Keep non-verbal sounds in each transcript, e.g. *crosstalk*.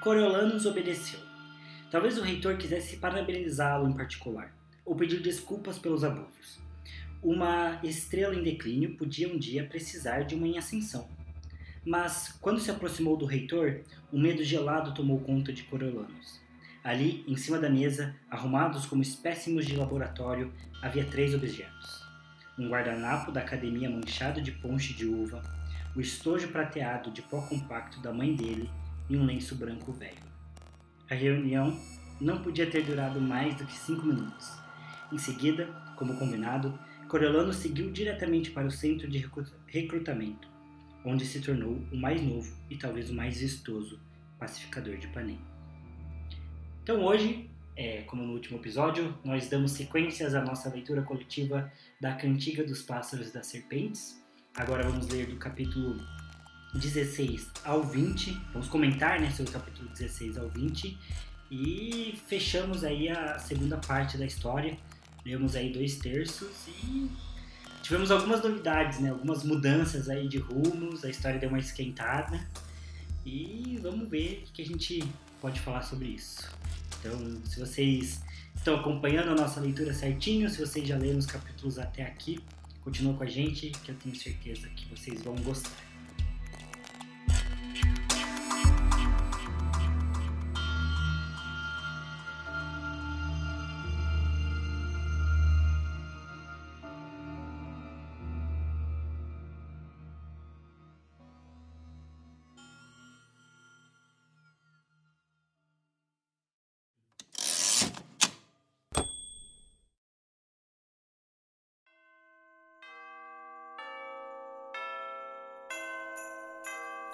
Coriolanus obedeceu. Talvez o reitor quisesse parabenizá-lo em particular, ou pedir desculpas pelos abusos. Uma estrela em declínio podia um dia precisar de uma em ascensão. Mas, quando se aproximou do reitor, um medo gelado tomou conta de Coriolanus. Ali, em cima da mesa, arrumados como espécimos de laboratório, havia três objetos: um guardanapo da academia manchado de ponche de uva, o estojo prateado de pó compacto da mãe dele e um lenço branco velho. A reunião não podia ter durado mais do que cinco minutos. Em seguida, como combinado, Coriolano seguiu diretamente para o centro de recrutamento, onde se tornou o mais novo e talvez o mais vistoso pacificador de Panem. Então hoje, é, como no último episódio, nós damos sequências à nossa leitura coletiva da Cantiga dos Pássaros e das Serpentes. Agora vamos ler do capítulo 16 ao 20. Vamos comentar né, sobre o capítulo 16 ao 20. E fechamos aí a segunda parte da história. Lemos aí dois terços e tivemos algumas novidades, né? Algumas mudanças aí de rumos. A história deu uma esquentada. E vamos ver o que a gente pode falar sobre isso. Então, se vocês estão acompanhando a nossa leitura certinho, se vocês já leram os capítulos até aqui, continua com a gente que eu tenho certeza que vocês vão gostar.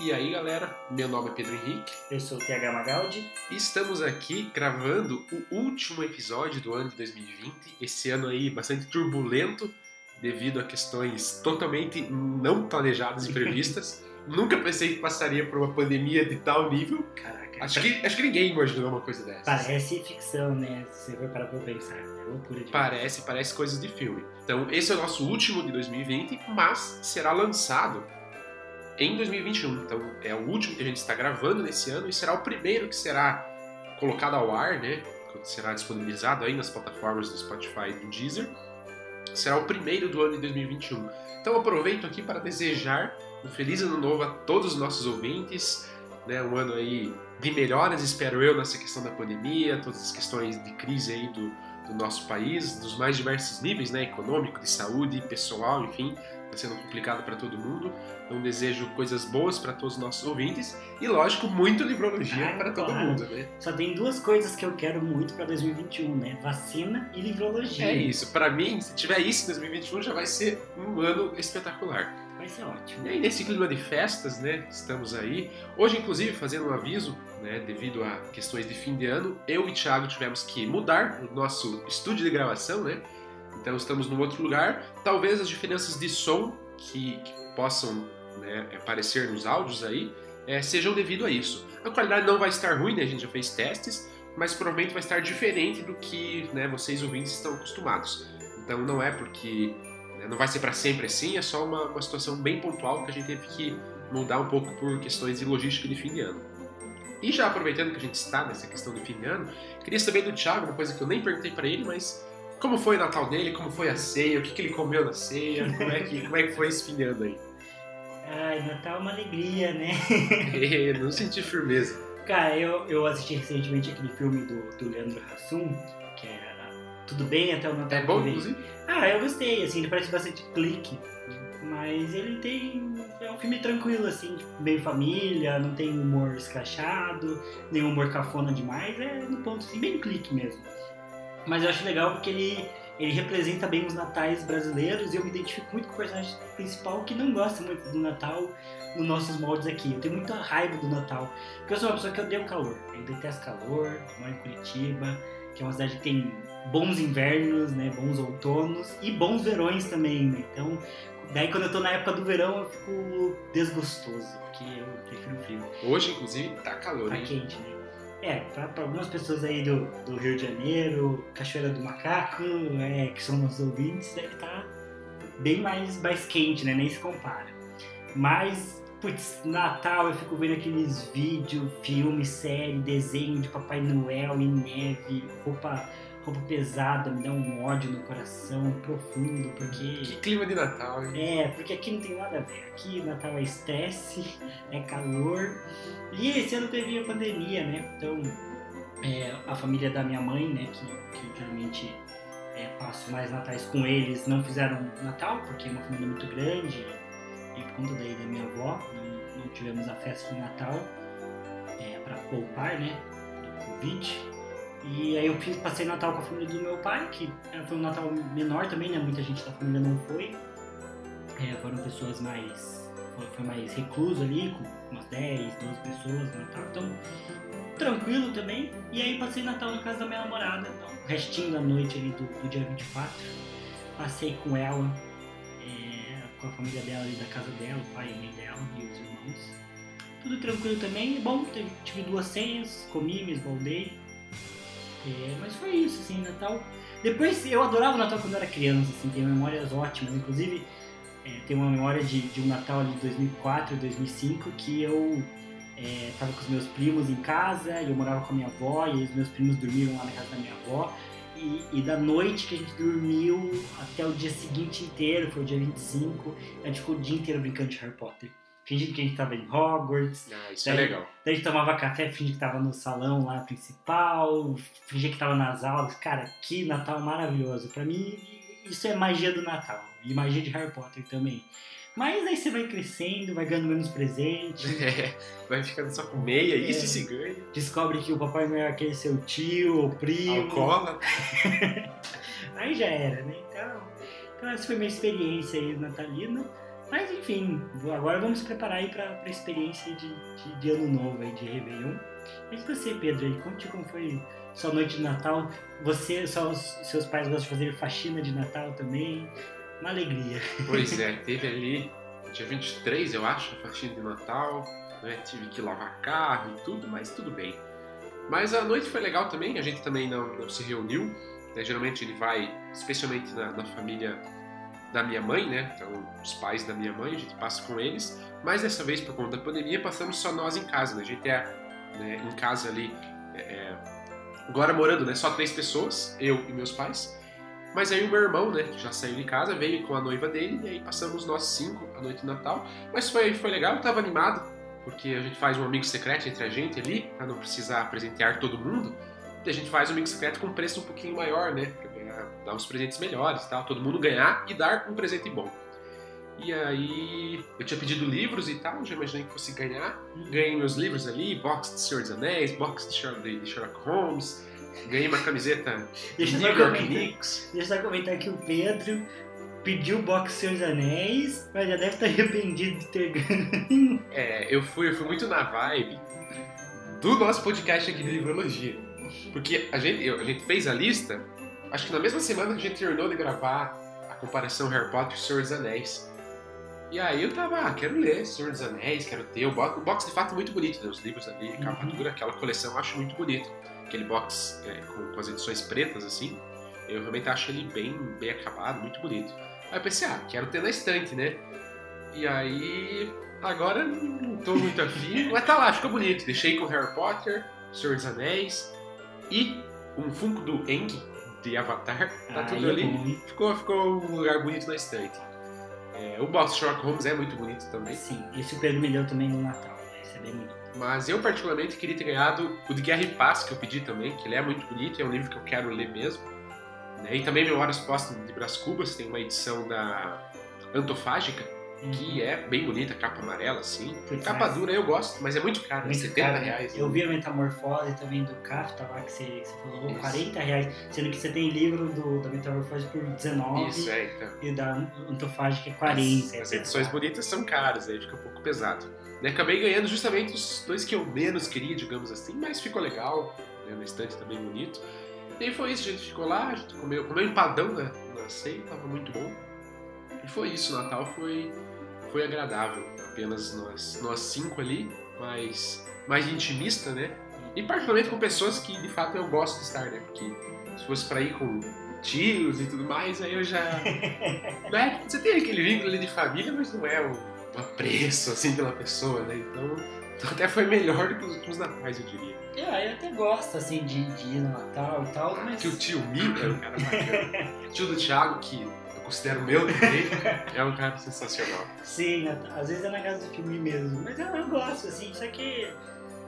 E aí galera, meu nome é Pedro Henrique. Eu sou o TH Magaldi. E estamos aqui gravando o último episódio do ano de 2020. Esse ano aí bastante turbulento devido a questões totalmente não planejadas e previstas. *laughs* Nunca pensei que passaria por uma pandemia de tal nível. Caraca. Acho que, acho que ninguém imaginou uma coisa dessa. Parece ficção, né? Se você for parar pra pensar. É loucura de Parece, parece coisas de filme. Então, esse é o nosso último de 2020, mas será lançado em 2021. Então é o último que a gente está gravando nesse ano e será o primeiro que será colocado ao ar, né? Será disponibilizado aí nas plataformas do Spotify e do Deezer. Será o primeiro do ano de 2021. Então aproveito aqui para desejar um feliz ano novo a todos os nossos ouvintes, né? Um ano aí de melhoras, espero eu, nessa questão da pandemia, todas as questões de crise aí do, do nosso país, dos mais diversos níveis, né? Econômico, de saúde, pessoal, enfim está sendo complicado para todo mundo. Então desejo coisas boas para todos os nossos ouvintes e, lógico, muito livrologia ah, para todo mundo, né? Só tem duas coisas que eu quero muito para 2021, né? Vacina e livrologia. É isso. Para mim, se tiver isso em 2021, já vai ser um ano espetacular. Vai ser ótimo. E aí, nesse clima de festas, né? Estamos aí. Hoje, inclusive, fazendo um aviso, né? Devido a questões de fim de ano, eu e Thiago tivemos que mudar o nosso estúdio de gravação, né? Então estamos num outro lugar. Talvez as diferenças de som que, que possam né, aparecer nos áudios aí é, sejam devido a isso. A qualidade não vai estar ruim, né? A gente já fez testes, mas provavelmente vai estar diferente do que né, vocês ouvintes estão acostumados. Então não é porque não vai ser para sempre assim, é só uma, uma situação bem pontual que a gente teve que mudar um pouco por questões de logística de fim de ano. E já aproveitando que a gente está nessa questão de fim de ano, queria saber do Thiago, uma coisa que eu nem perguntei para ele, mas como foi o Natal dele? Como foi a ceia? O que, que ele comeu na ceia? Como é que, como é que foi esse fim de ano aí? Ai, Natal é uma alegria, né? *laughs* É, não senti firmeza. Cara, eu, eu assisti recentemente aquele filme do, do Leandro Hassum, que é Tudo Bem até o Natal. É bom, inclusive? Ah, eu gostei, assim, ele parece bastante clique. Mas ele tem. É um filme tranquilo, assim, tipo, bem família, não tem humor escrachado, nem humor cafona demais, é no ponto assim, bem clique mesmo. Mas eu acho legal porque ele, ele representa bem os natais brasileiros e eu me identifico muito com o personagem principal que não gosta muito do Natal nos nossos moldes aqui. Eu tenho muita raiva do Natal. Porque eu sou uma pessoa que odeia o calor. Eu detesto calor, moro em Curitiba, que é uma cidade que tem bons invernos, né, bons outonos e bons verões também, né? Então, daí quando eu tô na época do verão eu fico desgostoso, porque eu prefiro frio. Hoje, inclusive, tá calor, Tá hein? quente, né? É, para algumas pessoas aí do, do Rio de Janeiro, Cachoeira do Macaco, é, que são nossos ouvintes, deve estar tá bem mais, mais quente, né? Nem se compara. Mas Putz, Natal eu fico vendo aqueles vídeos, filmes, série, desenho de Papai Noel e neve, roupa, roupa pesada, me dá um ódio no coração profundo, porque. Que clima de Natal, hein? É, porque aqui não tem nada a ver. Aqui Natal é estresse, é calor. E esse ano teve a pandemia, né? Então, é, a família da minha mãe, né, que, que geralmente é, passo mais natais com eles, não fizeram Natal, porque é uma família muito grande e por conta daí da minha avó, não, tivemos a festa de Natal é, para poupar, né, do Covid. E aí eu fiz, passei Natal com a família do meu pai, que é, foi um Natal menor também, né, muita gente da família não foi. É, foram pessoas mais, foi, mais recluso ali, com umas 10, 12 pessoas no Natal, então tranquilo também. E aí passei Natal na casa da minha namorada, então, restinho da noite ali do, do dia 24. Passei com ela, com a família dela ali da casa dela, o pai e a mãe dela e os irmãos. Tudo tranquilo também, bom, tive duas senhas, comi, me esbaldei. É, mas foi isso, assim, Natal. Depois, eu adorava o Natal quando era criança, assim, tenho memórias ótimas. Inclusive, é, tenho uma memória de, de um Natal ali de 2004, 2005, que eu é, tava com os meus primos em casa, e eu morava com a minha avó, e os meus primos dormiram lá na casa da minha avó. E, e, da noite que a gente dormiu até o dia seguinte inteiro, foi o dia 25, a gente ficou o dia inteiro brincando de Harry Potter. Fingindo que a gente tava em Hogwarts. Ah, isso daí, é legal. Daí a gente tomava café, fingindo que tava no salão lá principal, fingia que tava nas aulas. Cara, que Natal maravilhoso. Pra mim, isso é magia do Natal. E magia de Harry Potter também. Mas aí você vai crescendo, vai ganhando menos presente. *laughs* É, vai ficando só com meia, é, isso se ganha. Descobre que o Papai Noel é aquele seu tio, o primo. Alcola. *laughs* aí já era, né? Então, então essa foi minha experiência aí natalina. Mas enfim, agora vamos preparar aí pra, pra experiência de, de, de, ano novo aí, de Réveillon. Mas você, Pedro, aí, conte como foi sua noite de Natal. Você, seus, seus pais gostam de fazer faxina de Natal também uma alegria. Pois é, *laughs* teve ali, dia 23, eu acho, a faxina de Natal, né? Tive que lavar carro e tudo, mas tudo bem. Mas a noite foi legal também, a gente também não, não se reuniu. Né? Geralmente ele vai, especialmente na, na, família da minha mãe, né? Então, os pais da minha mãe, a gente passa com eles. Mas dessa vez, por conta da pandemia, passamos só nós em casa, né? A gente é né, em casa ali, é, é agora morando, né? Só três pessoas, eu e meus pais. Mas aí o meu irmão, né, já saiu de casa, veio com a noiva dele, e aí passamos nós cinco a noite de Natal. Mas foi, foi legal, eu tava animado, porque a gente faz um amigo secreto entre a gente ali, pra não precisar presentear todo mundo. E a gente faz um amigo secreto com preço um pouquinho maior, né, pra ganhar, dar uns presentes melhores e tal, todo mundo ganhar e dar um presente bom. E aí eu tinha pedido livros e tal, já imaginei que fosse ganhar. Ganhei meus livros ali, box de Senhor dos Anéis, box de Sherlock Holmes, Ganhei uma camiseta deixa New York Knicks. Deixa eu só comentar que o Pedro pediu o box Senhor dos Anéis, mas já deve estar *laughs* arrependido de ter ganho. É, eu fui, eu fui muito na vibe do nosso podcast aqui de livrologia. Porque a gente, a gente fez a lista, acho que na mesma semana a gente terminou de gravar a comparação Harry Potter e Senhor dos Anéis. E aí eu tava, ah, quero ler Senhor dos Anéis, quero ter. O box, o box de fato é muito bonito, né? Os livros ali, capa uhum. dura, aquela coleção eu acho muito bonito aquele box é, com, com, as edições pretas, assim, eu realmente acho ele bem, bem acabado, muito bonito. Aí eu pensei, ah, quero ter na estante, né? E aí, agora não tô muito afim, *laughs* mas tá lá, ficou bonito. Deixei com Harry Potter, Senhor dos Anéis e um Funko do Eng de Avatar, tá ah, tudo é ali. Ficou, ficou um lugar bonito na estante. É, o box Sherlock Holmes é muito bonito também. Sim, esse o me deu também no Natal, né? esse é bem bonito. Mas eu, particularmente, queria ter ganhado o de Guerra e Paz, que eu pedi também, que ele é muito bonito, é um livro que eu quero ler mesmo. Né? E também Memórias Póstumas de Brás Cubas, tem uma edição da Antofágica, que uhum. é bem bonita, capa amarela, assim. Putz, capa dura eu gosto, mas é muito caro, é muito 70 caro, né? reais. Eu vi a Metamorfose também do Kafta lá, que você, você falou, Isso. 40 reais, sendo que você tem livro do, da Metamorfose por 19 Isso, é, então. e da Antofágica é 40. As, as edições bonitas são caras, aí fica um pouco pesado. Né? Acabei ganhando justamente os dois que eu menos queria, digamos assim, mas ficou legal, né? na estante também bonito. E aí foi isso, a gente ficou lá, a gente comeu, comeu empadão né? na ceia, tava muito bom. E foi isso, o Natal foi, foi agradável, apenas nós, nós cinco ali, mas mais intimista, né? E particularmente com pessoas que de fato eu gosto de estar, né? Porque se fosse pra ir com tios e tudo mais, aí eu já. *laughs* né? Você tem aquele vínculo ali de família, mas não é o um apreço, assim, pela pessoa, né? Então, então até foi melhor do que os últimos natais, eu diria. É, eu até gosto, assim, de, de ir no Natal e tal, mas... Que o tio Mi era um cara bacana. o tio do Thiago, que eu considero meu também, é um cara sensacional. Sim, às vezes é na casa do tio Mi mesmo, mas eu, eu gosto, assim, só que...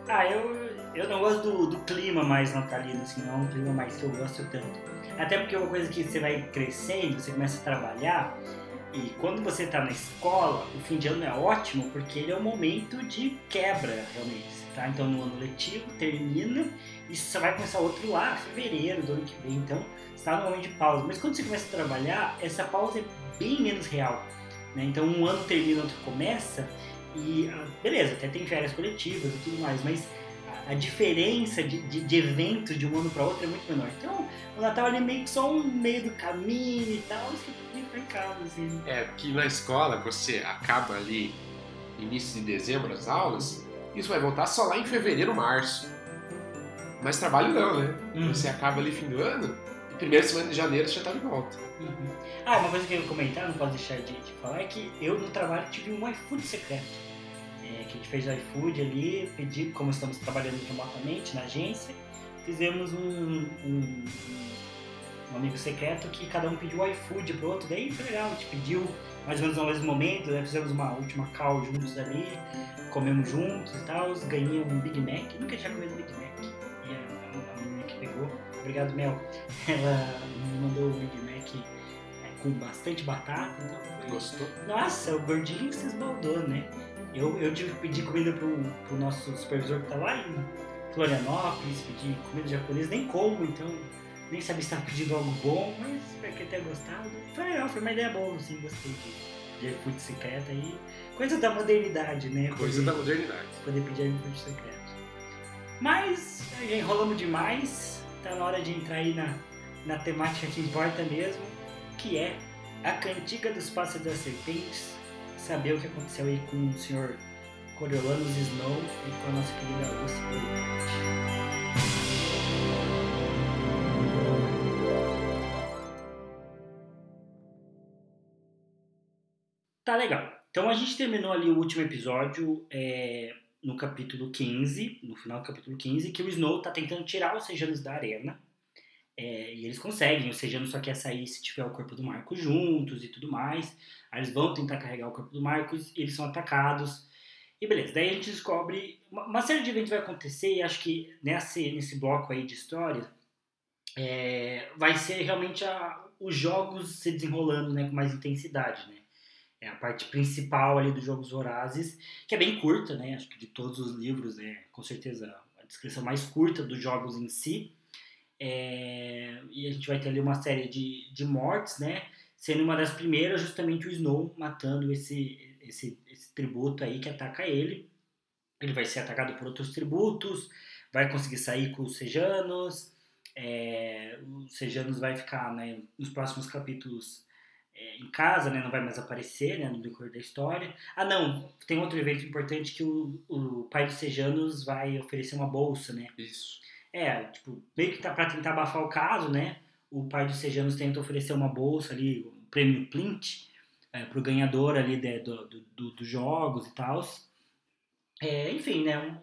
Ah, eu, eu não gosto do, do clima mais natalino, assim, não é um clima mais que eu gosto tanto. Até porque é uma coisa que você vai crescendo, você começa a trabalhar, e quando você está na escola, o fim de ano é ótimo porque ele é um momento de quebra, realmente. Tá? Então no ano letivo termina e você vai começar outro lá, fevereiro do ano que vem. Então está no momento de pausa. Mas quando você começa a trabalhar, essa pausa é bem menos real. Né? Então um ano termina, outro começa e ah, beleza, até tem férias coletivas e tudo mais, mas a diferença de, de, de evento de um ano para outro é muito menor. Então, o Natal é meio que só um meio do caminho e tal, você fica em casa, assim. É, porque na escola você acaba ali início de dezembro as aulas, isso vai voltar só lá em fevereiro, março. Mas trabalho não, né? Uhum. Você acaba ali fim do ano, primeira semana de janeiro você já tá de volta. Uhum. Ah, uma coisa que eu ia comentar, não posso deixar de, de falar, é que eu no trabalho tive um iFood secreto a gente fez o iFood ali, pedi, como estamos trabalhando remotamente na agência, fizemos um, um, um amigo secreto que cada um pediu o iFood pro outro, daí foi legal, a gente pediu mais ou menos no mesmo momento, né? fizemos uma última call juntos ali, comemos juntos e tal, ganhei um Big Mac, nunca tinha comido Big Mac, e a, a menina que pegou, obrigado Mel, *laughs* ela me mandou o Big Mac é, com bastante batata, então foi... Gostou? Nossa, o gordinho se esbaldou, né? Eu, eu tive que pedir comida pro, pro nosso supervisor que tá lá em Florianópolis, pedir comida japonesa, nem como, então nem sabia se estava pedindo algo bom, mas espero que tenha gostado. Foi legal, foi uma ideia boa, assim, gostei de, de iFood secreto aí. Coisa da modernidade, né? Coisa poder, da modernidade. Poder pedir iFood secreto. Mas já enrolamos demais, tá na hora de entrar aí na, na temática que importa mesmo, que é a cantiga dos pássaros das serpentes saber o que aconteceu aí com o senhor Coriolanus Snow e com a nossa querida Lucy Tá legal. Então a gente terminou ali o último episódio é, no capítulo 15, no final do capítulo 15, que o Snow tá tentando tirar os Sejanos da arena. É, e eles conseguem, o Sejano só quer sair se tiver o corpo do Marcos juntos e tudo mais. Aí eles vão tentar carregar o corpo do Marcos eles são atacados. E beleza, daí a gente descobre. Uma, série de eventos vai acontecer e acho que nesse, nesse bloco aí de história é, vai ser realmente a, os jogos se desenrolando né, com mais intensidade. Né? É a parte principal ali dos Jogos Vorazes, que é bem curta, né? Acho que de todos os livros é com certeza a descrição mais curta dos jogos em si. É, e a gente vai ter ali uma série de, de mortes, né? Sendo uma das primeiras justamente o Snow matando esse, esse, esse tributo aí que ataca ele. Ele vai ser atacado por outros tributos, vai conseguir sair com os Sejanos. É, os Sejanos vai ficar né, nos próximos capítulos é, em casa, né, não vai mais aparecer né, no decorrer da história. Ah, não, tem outro evento importante que o, o pai dos Sejanos vai oferecer uma bolsa, né? Isso. É, tipo, meio que tá pra tentar abafar o caso, né? O pai dos Sejanos tenta oferecer uma bolsa ali, um prêmio Plint, é, pro ganhador ali de, do, do, dos jogos e tal. É, enfim, né?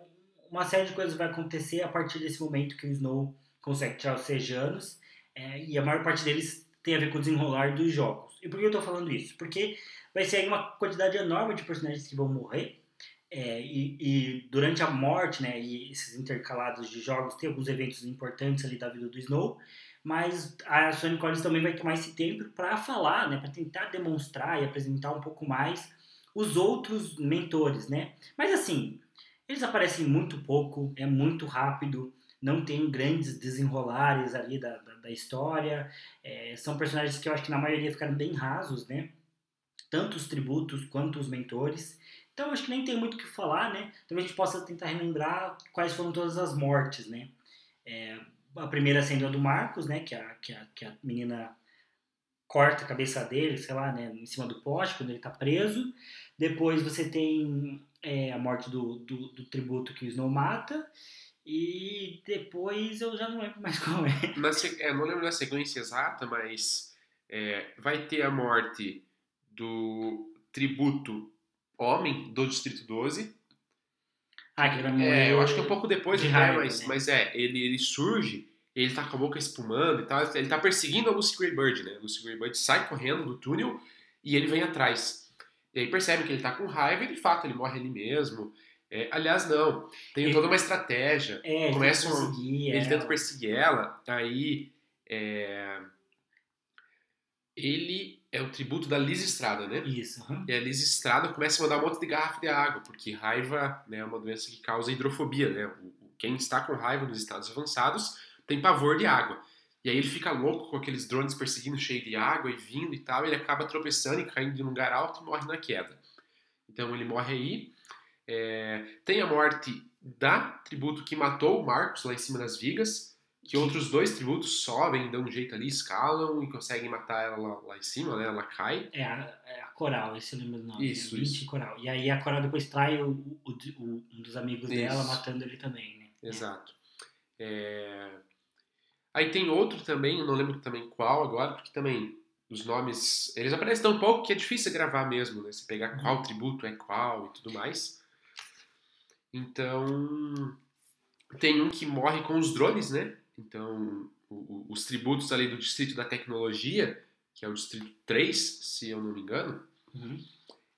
Uma série de coisas vai acontecer a partir desse momento que o Snow consegue tirar os Sejanos. É, e a maior parte deles tem a ver com o desenrolar dos jogos. E por que eu tô falando isso? Porque vai ser uma quantidade enorme de personagens que vão morrer. É, e, e, durante a morte, né, e esses intercalados de jogos, tem alguns eventos importantes ali da vida do Snow, mas a Sonic Collins também vai tomar esse tempo para falar, né, para tentar demonstrar e apresentar um pouco mais os outros mentores, né? Mas assim, eles aparecem muito pouco, é muito rápido, não tem grandes desenrolares ali da, da, da história, é, são personagens que eu acho que na maioria ficaram bem rasos, né? Tanto os tributos quanto os mentores. Então acho que nem tem muito o que falar, né? Talvez a gente possa tentar relembrar quais foram todas as mortes, né? É, a primeira sendo a do Marcos, né? Que a, que a, que a menina corta a cabeça dele, sei lá, né? Em cima do poste, quando ele tá preso. Depois você tem é, a morte do, do, do, tributo que o Snow mata. E depois eu já não lembro mais qual é. É não lembro da sequência exata, mas é, vai ter a morte do tributo homem do Distrito 12. Ah, que ele vai É, morrer eu acho que é um pouco depois de raiva, mas, né? mas é, ele, ele surge, ele tá com a boca espumando e tal, ele tá perseguindo a Lucy Greybird, né? A Lucy Greybird sai correndo do túnel e ele vem atrás. E aí percebe que ele tá com raiva e de fato ele morre ali mesmo. É, aliás, não, tem Ele- toda uma estratégia. É, ele Começa tenta um- Ele ela. tenta perseguir ela, aí é, ele é o tributo da Liz Estrada, né? Isso, aham. E a Liz Estrada começa a mandar um monte de garrafa de água, porque raiva né, é uma doença que causa hidrofobia, né? Quem está com raiva nos estados avançados tem pavor de água. E aí ele fica louco com aqueles drones perseguindo cheio de água e vindo e tal, e ele acaba tropeçando e caindo de um lugar alto e morre na queda. Então ele morre aí. É, Tem a morte da tributo que matou o Marcos lá em cima das vigas, que outros dois tributos sobem, dão um jeito ali, escalam e conseguem matar ela lá, lá em cima, né? Ela cai. É a, é a Coral, esse eu lembro do nome. Isso, é isso. Coral. E aí a Coral depois trai o, o- o- um dos amigos dela, Isso. matando ele também, né? Exato. É, Aí tem outro também, eu não lembro também qual agora, porque também os nomes, eles aparecem tão pouco que é difícil gravar mesmo, né? Se pegar qual tributo é qual e tudo mais. Então, tem um que morre com os drones, né? Então, o- os tributos ali do Distrito da Tecnologia, que é o Distrito 3, se eu não me engano, Uhum.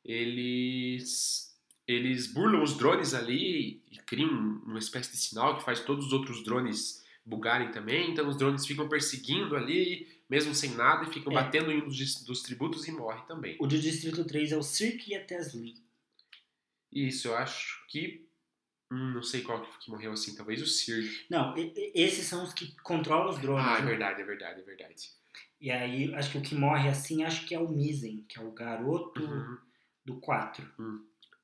eles eles burlam os drones ali e criam uma espécie de sinal que faz todos os outros drones bugarem também. Então os drones ficam perseguindo ali, mesmo sem nada, e ficam É. batendo em um dos, dos tributos e morre também. O do Distrito 3 é o Cirque e a Tesla. Isso, eu acho que. Hum, não sei qual que morreu assim, talvez o Sir. Não, esses são os que controlam os drones. Ah, é né? verdade, é verdade, é verdade. E aí, acho que o que morre assim, acho que é o Misen, que é o garoto Uhum. do 4.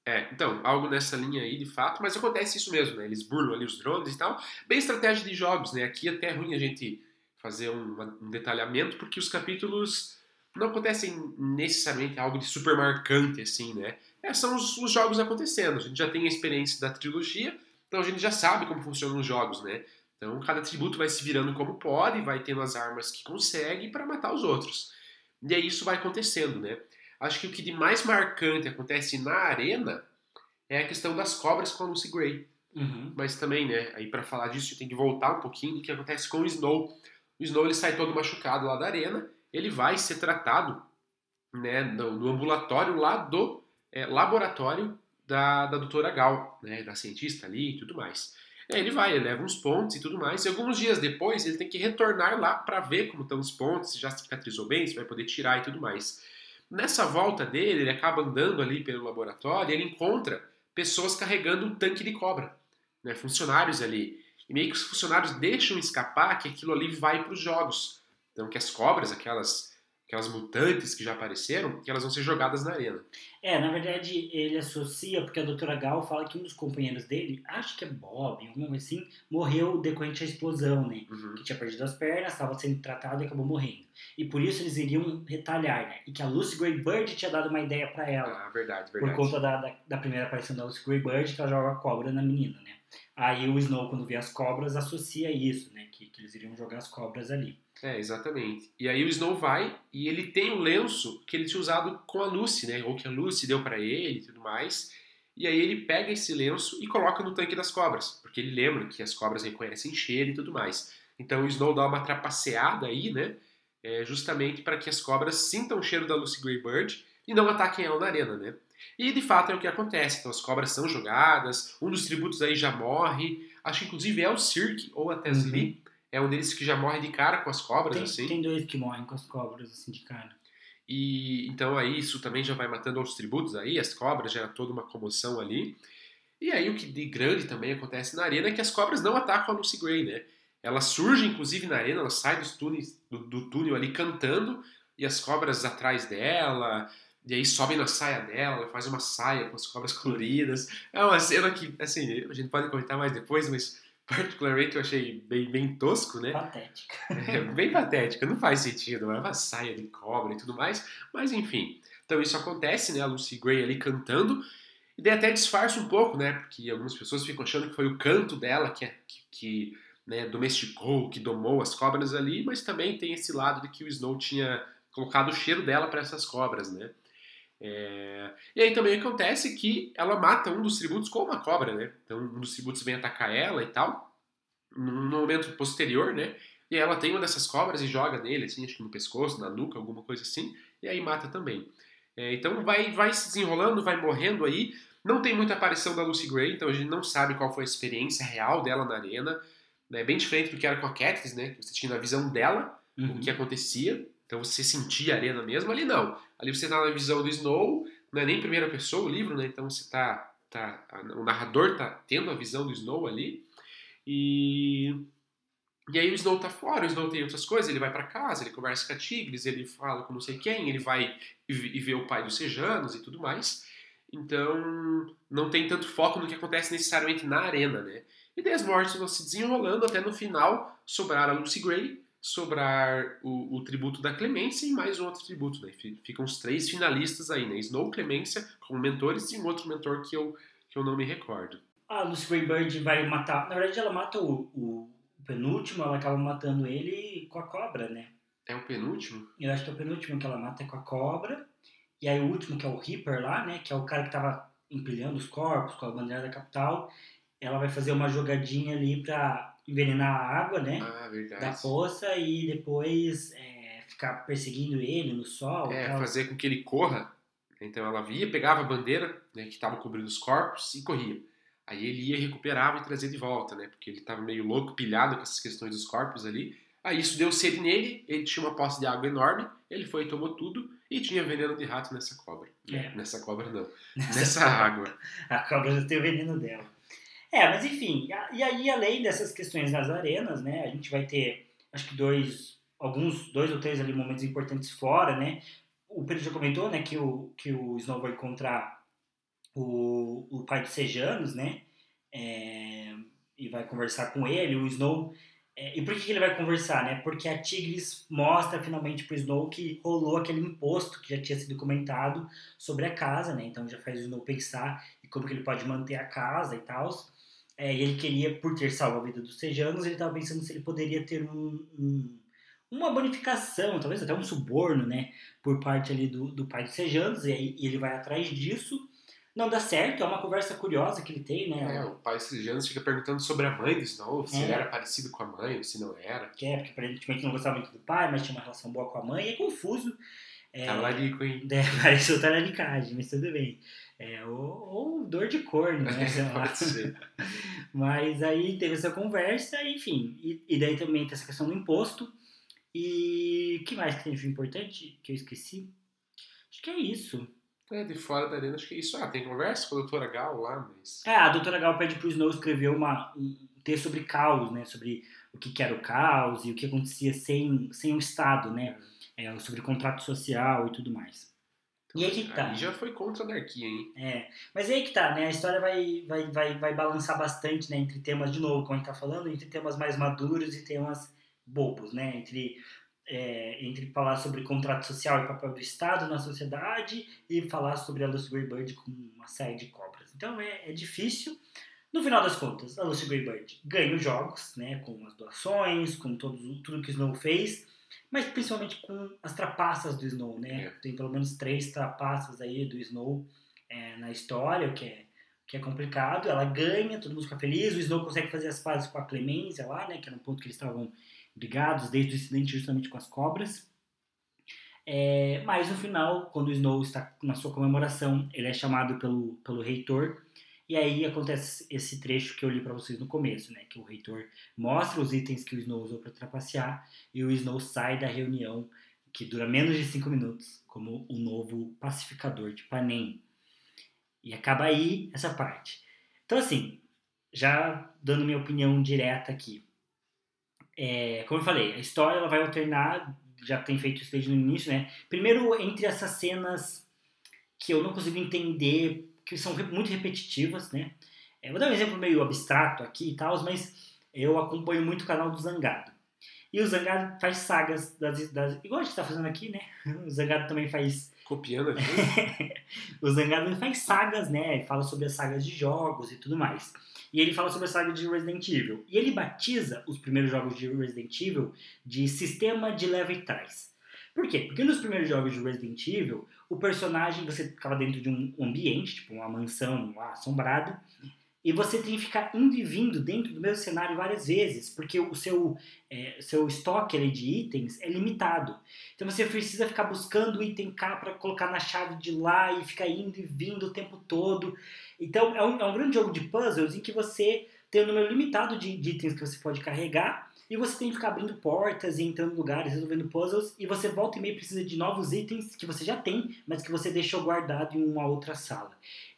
É, então, algo nessa linha aí, de fato, mas acontece isso mesmo, né? Eles burlam ali os drones e tal. Bem estratégia de jogos, né? Aqui até é ruim a gente fazer um, um detalhamento, porque os capítulos não acontecem necessariamente algo de super marcante, assim, né? É, são os, os jogos acontecendo. A gente já tem a experiência da trilogia, então a gente já sabe como funcionam os jogos, né? Então cada tributo vai se virando como pode, vai tendo as armas que consegue para matar os outros. E aí isso vai acontecendo, né? Acho que o que de mais marcante acontece na arena é a questão das cobras com a Lucy Gray. Uhum. Mas também, né, aí para falar disso, tem que voltar um pouquinho do que acontece com o Snow. O Snow ele sai todo machucado lá da arena, ele vai ser tratado, né, no, no ambulatório lá do é, laboratório da, da doutora Gal, né, da cientista ali e tudo mais. É, ele vai, ele leva uns pontos e tudo mais, e alguns dias depois ele tem que retornar lá para ver como estão os pontos, se já cicatrizou bem, se vai poder tirar e tudo mais. Nessa volta dele, ele acaba andando ali pelo laboratório e ele encontra pessoas carregando um tanque de cobra, né, funcionários ali. E meio que os funcionários deixam escapar que aquilo ali vai para os jogos. Então que as cobras, aquelas, aquelas mutantes que já apareceram, que elas vão ser jogadas na arena. É, na verdade, ele associa, porque a doutora Gal fala que um dos companheiros dele, acho que é Bob, alguma coisa assim, morreu decorrente à explosão, né? Uhum. Que tinha perdido as pernas, estava sendo tratado e acabou morrendo. E por isso eles iriam retalhar, né? E que a Lucy Greybird tinha dado uma ideia pra ela. Ah, verdade, Por verdade. conta da, da, da primeira aparição da Lucy Greybird, que ela joga a cobra na menina, né? Aí o Snow, quando vê as cobras, associa isso, né? Que, que eles iriam jogar as cobras ali. É, exatamente. E aí o Snow vai e ele tem o lenço que ele tinha usado com a Lucy, né? Ou que a Lucy deu para ele e tudo mais. E aí ele pega esse lenço e coloca no tanque das cobras, porque ele lembra que as cobras reconhecem cheiro e tudo mais. Então o Snow dá uma trapaceada aí, né? É, justamente para que as cobras sintam o cheiro da Lucy Greybird e não ataquem ela na arena, né? E de fato é o que acontece. Então as cobras são jogadas, um dos tributos aí já morre. Acho que inclusive é o Cirque ou a Tesli. É um deles que já morre de cara com as cobras, Tem, assim. tem dois que morrem com as cobras, assim, de cara. E então aí isso também já vai matando outros tributos aí, as cobras gera toda uma comoção ali. E aí o que de grande também acontece na arena é que as cobras não atacam a Lucy Gray, né? Ela surge inclusive na arena, ela sai dos túneis, do, do túnel ali cantando e as cobras atrás dela, e aí sobem na saia dela, ela faz uma saia com as cobras coloridas. É uma cena que, assim, a gente pode comentar mais depois, mas particularmente eu achei bem, bem tosco, né? Patética. É bem patética, não faz sentido, é uma saia de cobra e tudo mais, mas enfim. Então isso acontece, né? A Lucy Gray ali cantando, e daí até disfarça um pouco, né? Porque algumas pessoas ficam achando que foi o canto dela que, é- que, que né, domesticou, que domou as cobras ali, mas também tem esse lado de que o Snow tinha colocado o cheiro dela para essas cobras, né? É... E aí também acontece que ela mata um dos tributos com uma cobra, né? Então um dos tributos vem atacar ela e tal, num momento posterior, né? E ela tem uma dessas cobras e joga nele, assim, acho que no pescoço, na nuca, alguma coisa assim, e aí mata também. É, então vai, vai se desenrolando, vai morrendo aí. Não tem muita aparição da Lucy Gray, então a gente não sabe qual foi a experiência real dela na arena. É bem diferente do que era com a Katniss, né? Você tinha a visão dela, uhum. o que acontecia. Então você sentia a arena mesmo. Ali não. Ali você tá na visão do Snow, não é nem primeira pessoa o livro, né? Então você tá. tá o narrador tá tendo a visão do Snow ali. E. E aí o Snow tá fora, o Snow tem outras coisas, ele vai para casa, ele conversa com a Tigres, ele fala com não sei quem, ele vai e vê o pai dos Sejanos e tudo mais. Então, não tem tanto foco no que acontece necessariamente na arena, né? E daí as mortes vão se desenrolando até no final sobrar a Lucy Gray, sobrar o, o, tributo da Clemência e mais um outro tributo, né? Ficam os três finalistas aí, né? Snow, Clemência como mentores e um outro mentor que eu, que eu não me recordo. A Lucy Bird vai matar... Na verdade, ela mata o, o penúltimo, ela acaba matando ele com a cobra, né? É o penúltimo? Eu acho que é o penúltimo que ela mata com a cobra. E aí o último, que é o Reaper lá, né? Que é o cara que tava empilhando os corpos com a bandeira da capital. Ela vai fazer uma jogadinha ali pra envenenar a água, né? Ah, verdade. Da poça e depois é, ficar perseguindo ele no sol. É, fazer com que ele corra. Então ela via, pegava a bandeira, né, que estava cobrindo os corpos e corria. Aí ele ia, recuperava e trazia de volta, né? Porque ele estava meio louco, pilhado com essas questões dos corpos ali. Aí isso deu sede nele, ele tinha uma poça de água enorme, ele foi e tomou tudo e tinha veneno de rato nessa cobra. É. Nessa cobra não, *laughs* nessa água. A cobra já tem o veneno dela. É, mas enfim, e aí além dessas questões nas arenas, né, a gente vai ter, acho que dois, alguns, dois ou três ali momentos importantes fora, né, o Pedro já comentou, né, que o, que o Snow vai encontrar o, o pai dos Sejanos, né, é, e vai conversar com ele, o Snow é, e por que, ele vai conversar, né? Porque a Tigres mostra finalmente pro Snow que rolou aquele imposto que já tinha sido comentado sobre a casa, né? Então já faz o Snow pensar em como que ele pode manter a casa e tal. É, e ele queria, por ter salvo a vida dos Sejanos, ele estava pensando se ele poderia ter um, um, uma bonificação, talvez até um suborno, né? Por parte ali do, do pai dos Sejanos, e aí e ele vai atrás disso não dá certo, é uma conversa curiosa que ele tem, né? É, o pai Silianos fica perguntando sobre a mãe do Snow, se é. ele era parecido com a mãe ou se não era. Que é, porque aparentemente não gostava muito do pai, mas tinha uma relação boa com a mãe, é confuso. É, Talarico, hein? *laughs* É, pareceu talaricagem, mas tudo bem. É, ou, ou dor de corno, né? *laughs* Pode ser. mas aí teve essa conversa, enfim. E, e daí também tem essa questão do imposto. E o que mais que tem de importante que eu esqueci? Acho que é isso. É, de fora da arena, acho que é isso. Ah, tem conversa com a doutora Gal lá, mas. É, a doutora Gal pede pro Snow escrever uma, um texto sobre caos, né? Sobre o que, que era o caos e o que acontecia sem, sem o Estado, né? É, sobre contrato social e tudo mais. Então, e aí que tá. Aí já foi contra a anarquia, hein? É, mas aí que tá, né? A história vai, vai, vai, vai balançar bastante, né? Entre temas, de novo, como a gente tá falando, entre temas mais maduros e temas bobos, né? Entre é, entre falar sobre contrato social e papel do Estado na sociedade e falar sobre a Lucy Greybird com uma série de cobras. Então é, é difícil. No final das contas, a Lucy Greybird ganha os jogos, né, com as doações, com todo, tudo que o Snow fez, mas principalmente com as trapaças do Snow, né? É. Tem pelo menos três trapaças aí do Snow é, na história, o que é, que é complicado. Ela ganha, todo mundo fica feliz, o Snow consegue fazer as pazes com a Clemência lá, né, que era um ponto que eles estavam brigados desde o incidente justamente com as cobras. É, mas no final, quando o Snow está na sua comemoração, ele é chamado pelo, pelo reitor. E aí acontece esse trecho que eu li para vocês no começo, né? Que o reitor mostra os itens que o Snow usou para trapacear e o Snow sai da reunião, que dura menos de cinco minutos, como o novo pacificador de Panem. E acaba aí essa parte. Então, assim, já dando minha opinião direta aqui, é, como eu falei, a história ela vai alternar, já tem feito isso desde o início, né? Primeiro, entre essas cenas que eu não consigo entender, que são muito repetitivas, né? É, vou dar um exemplo meio abstrato aqui e tal, mas eu acompanho muito o canal do Zangado. E o Zangado faz sagas das, das igual a gente está fazendo aqui, né? *laughs* O Zangado também faz copiando aqui. *laughs* o Zangado faz sagas, né? Fala sobre as sagas de jogos e tudo mais. E ele fala sobre a saga de Resident Evil. E ele batiza os primeiros jogos de Resident Evil de sistema de leva e trás. Por quê? Porque nos primeiros jogos de Resident Evil, o personagem, você ficava dentro de um ambiente, tipo uma mansão lá, assombrada, e você tem que ficar indo e vindo dentro do mesmo cenário várias vezes, porque o seu, é, seu estoque ali, de itens é limitado. Então você precisa ficar buscando o item K para colocar na chave de lá e ficar indo e vindo o tempo todo. Então é um, é um grande jogo de puzzles em que você tem um número limitado de, de itens que você pode carregar e você tem que ficar abrindo portas e entrando em lugares, resolvendo puzzles, e você volta e meio precisa de novos itens que você já tem, mas que você deixou guardado em uma outra sala.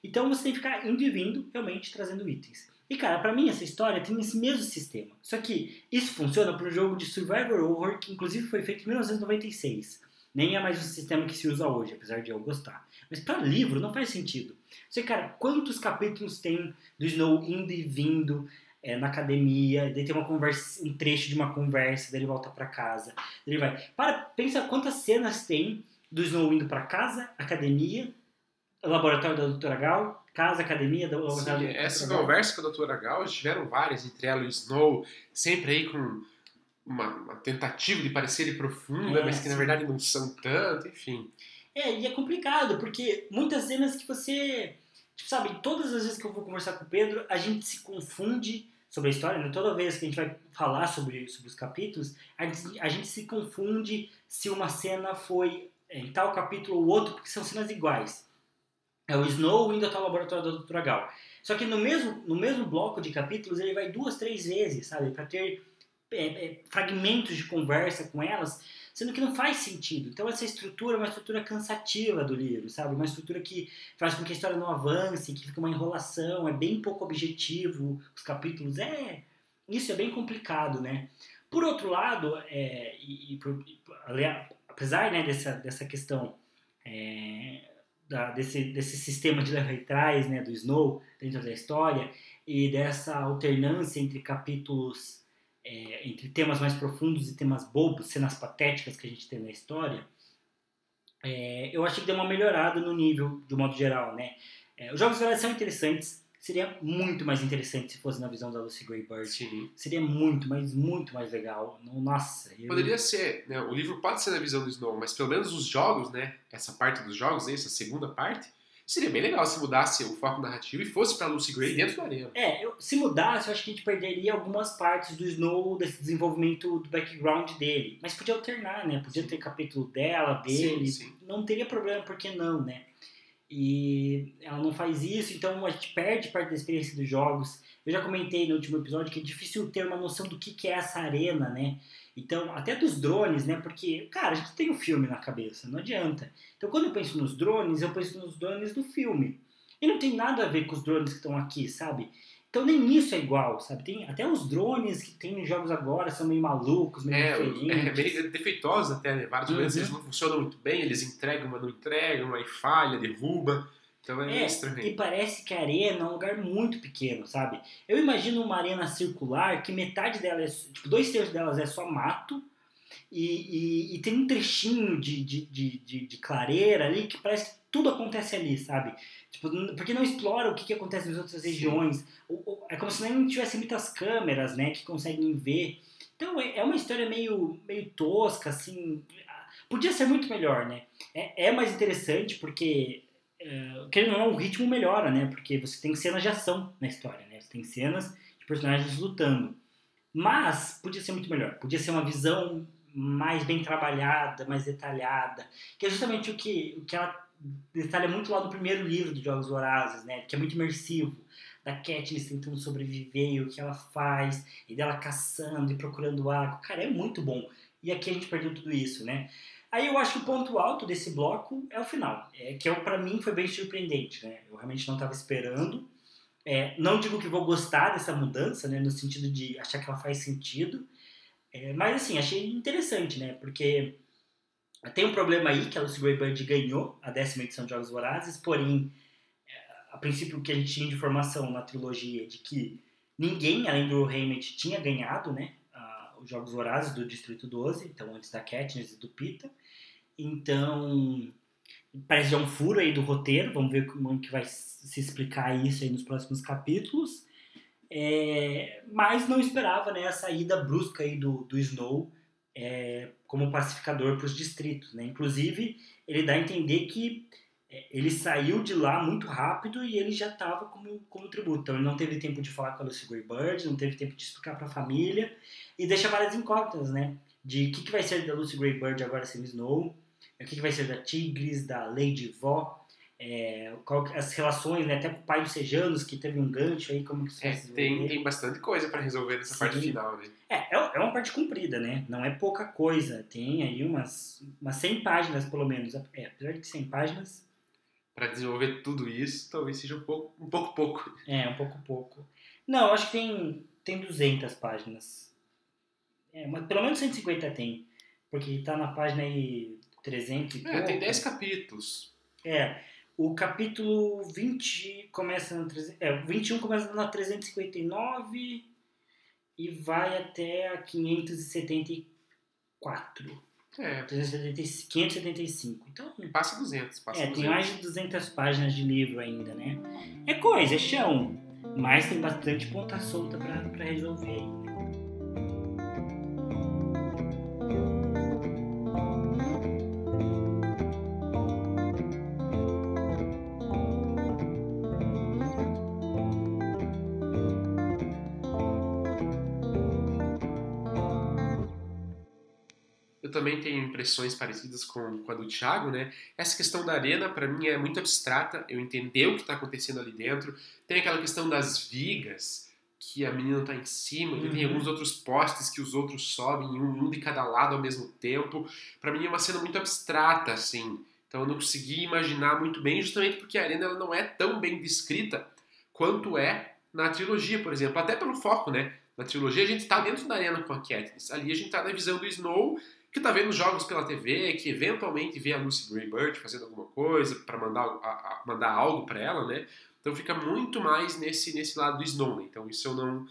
Então você tem que ficar indo e vindo, realmente trazendo itens. E cara, para mim essa história tem esse mesmo sistema. Só que isso funciona para um jogo de survival horror que inclusive foi feito em 1996. Nem é mais um sistema que se usa hoje, apesar de eu gostar. Mas para livro não faz sentido. Você, cara, quantos capítulos tem do Snow indo e vindo, é, na academia, daí tem uma conversa, um trecho de uma conversa, daí ele volta para casa, ele vai. Para, pensa quantas cenas tem do Snow indo para casa, academia, laboratório da doutora Gal, casa, academia, da Sim, Essa conversa com a doutora Gal, tiveram várias, entre ela e o Snow, sempre aí com uma, uma tentativa de parecer profunda, é, mas que na verdade não são tanto, enfim. É, e é complicado, porque muitas cenas que você. Tipo, sabe, todas as vezes que eu vou conversar com o Pedro, a gente se confunde sobre a história, né? toda vez que a gente vai falar sobre, sobre os capítulos, a gente, a gente se confunde se uma cena foi em tal capítulo ou outro, porque são cenas iguais. É o Snow indo até o laboratório da Doutora Gal. Só que no mesmo, no mesmo bloco de capítulos ele vai duas, três vezes, sabe? Para ter é, é, fragmentos de conversa com elas sendo que não faz sentido. Então essa estrutura é uma estrutura cansativa do livro, sabe? Uma estrutura que faz com que a história não avance, que fica uma enrolação, é bem pouco objetivo, os capítulos, é... Isso é bem complicado, né? Por outro lado, é, e, e, apesar né, dessa, dessa questão é, da, desse, desse sistema de leva e trás né, do Snow dentro da história e dessa alternância entre capítulos é, entre temas mais profundos e temas bobos, cenas patéticas que a gente tem na história, é, eu achei que deu uma melhorada no nível, de um modo geral, né? É, os jogos de são interessantes, seria muito mais interessante se fosse na visão da Lucy Greybird. Sim. Seria muito, mas muito mais legal. Nossa. Eu... Poderia ser, né? O livro pode ser na visão do Snow, mas pelo menos os jogos, né? Essa parte dos jogos, essa segunda parte, Seria bem legal se mudasse o foco narrativo e fosse pra Lucy Gray dentro do arena. É, eu, se mudasse, eu acho que a gente perderia algumas partes do Snow, desse desenvolvimento do background dele. Mas podia alternar, né? Podia ter capítulo dela, dele. Sim, sim. Não teria problema, por que não, né? E ela não faz isso, então a gente perde parte da experiência dos jogos. Eu já comentei no último episódio que é difícil ter uma noção do que, que é essa arena, né? Então, até dos drones, né? Porque, cara, a gente tem o um filme na cabeça, não adianta. Então, quando eu penso nos drones, eu penso nos drones do filme. E não tem nada a ver com os drones que estão aqui, sabe? Então nem isso é igual, sabe? Tem até os drones que tem nos jogos agora são meio malucos, meio é, diferentes. É, meio defeitosos até, né? Vários uhum. drones eles não funcionam muito bem, eles entregam, mas não entregam, aí falha, derruba. Então é, é estranho. E parece que a arena é um lugar muito pequeno, sabe? Eu imagino uma arena circular que metade dela é. Tipo, dois terços delas é só mato. E, e, e tem um trechinho de, de, de, de, de clareira ali que parece que tudo acontece ali, sabe? Tipo, porque não explora o que, que acontece nas outras regiões. É como se não tivesse muitas câmeras, né, que conseguem ver. Então é, é uma história meio, meio tosca, assim. Podia ser muito melhor, né? É, é mais interessante porque uh, querendo ou não, o ritmo melhora, né? Porque você tem cenas de ação na história, né? Você tem cenas de personagens lutando. Mas podia ser muito melhor. Podia ser uma visão mais bem trabalhada, mais detalhada. Que é justamente o que, o que ela detalha muito lá no primeiro livro dos Jogos Vorazes, né? Que é muito imersivo. Da Katniss tentando sobreviver e o que ela faz. E dela caçando e procurando água. Cara, é muito bom. E aqui a gente perdeu tudo isso, né? Aí eu acho que o ponto alto desse bloco é o final, é, que é, para mim foi bem surpreendente, né? Eu realmente não estava esperando. É, não digo que vou gostar dessa mudança, né? No sentido de achar que ela faz sentido, é, mas assim achei interessante, né? Porque tem um problema aí que a Lucy Greybird ganhou a décima edição de Jogos Vorazes, porém a princípio o que a gente tinha de informação na trilogia é de que ninguém além do Hammett tinha ganhado, né? os Jogos Vorazes do Distrito 12, então antes da Katniss e do Pita. Então, parece já um furo aí do roteiro, vamos ver como que vai se explicar isso aí nos próximos capítulos. É, mas não esperava né, a saída brusca aí do, do Snow é, como pacificador para os distritos. Né? Inclusive, ele dá a entender que é, ele saiu de lá muito rápido e ele já estava como, como tributo. Então ele não teve tempo de falar com a Lucy Greybird, não teve tempo de explicar para a família e deixa várias incógnitas, né? De o que, que vai ser da Lucy Greybird agora sendo Snow, o que, que vai ser da Tigris, da Lady Vó, é, as relações, né? Até com o pai dos Sejanos, que teve um gancho aí, como que isso é, tem, tem bastante coisa para resolver nessa Sim. parte final, né? É, é, uma parte comprida, né? Não é pouca coisa. Tem aí umas, umas 100 páginas, pelo menos. É, apesar de 100 páginas, para desenvolver tudo isso, talvez seja um pouco, um pouco pouco. É, um pouco pouco. Não, acho que tem, tem 200 páginas. É, mas pelo menos 150 tem. Porque tá na página aí 300 e É, pouco. tem 10 capítulos. É, o capítulo 20 começa na... É, 21 começa na 359 e vai até a 574. É. 575. Então, passa 200. Passa é, 200. tem mais de 200 páginas de livro ainda, né? É coisa, é chão. Mas tem bastante ponta solta para resolver ainda. Impressões parecidas com, com a do Thiago, né? Essa questão da arena, para mim, é muito abstrata. Eu entender o que está acontecendo ali dentro. Tem aquela questão das vigas, que a menina está em cima, uhum. e tem alguns outros postes que os outros sobem, um, um de cada lado ao mesmo tempo. Para mim é uma cena muito abstrata, assim. Então eu não consegui imaginar muito bem, justamente porque a arena ela não é tão bem descrita quanto é na trilogia, por exemplo. Até pelo foco, né? Na trilogia a gente está dentro da arena com a Katniss. Ali a gente está na visão do Snow que está vendo jogos pela TV, que eventualmente vê a Lucy Greybird fazendo alguma coisa para mandar, mandar algo para ela, né? Então fica muito mais nesse, nesse lado do Snow. Né? Então isso eu não,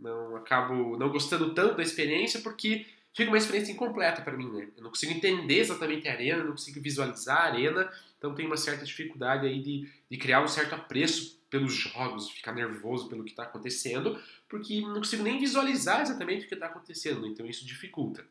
não acabo não gostando tanto da experiência porque fica uma experiência incompleta para mim, né? Eu não consigo entender exatamente a arena, não consigo visualizar a arena, então tem uma certa dificuldade aí de, de criar um certo apreço pelos jogos, ficar nervoso pelo que está acontecendo, porque não consigo nem visualizar exatamente o que está acontecendo, então isso dificulta.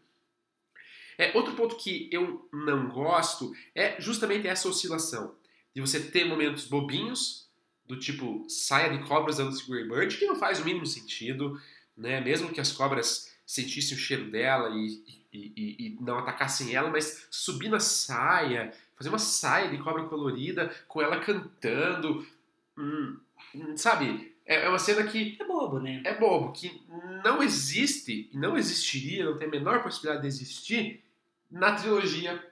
É, outro ponto que eu não gosto é justamente essa oscilação. De você ter momentos bobinhos, do tipo saia de cobras da Lucy Greybird, que não faz o mínimo sentido, né? mesmo que as cobras sentissem o cheiro dela e, e, e, e não atacassem ela, mas subir na saia, fazer uma saia de cobra colorida com ela cantando, hum, hum sabe? É, é uma cena que. É bobo, né? É bobo, que não existe não existiria, não tem a menor possibilidade de existir na trilogia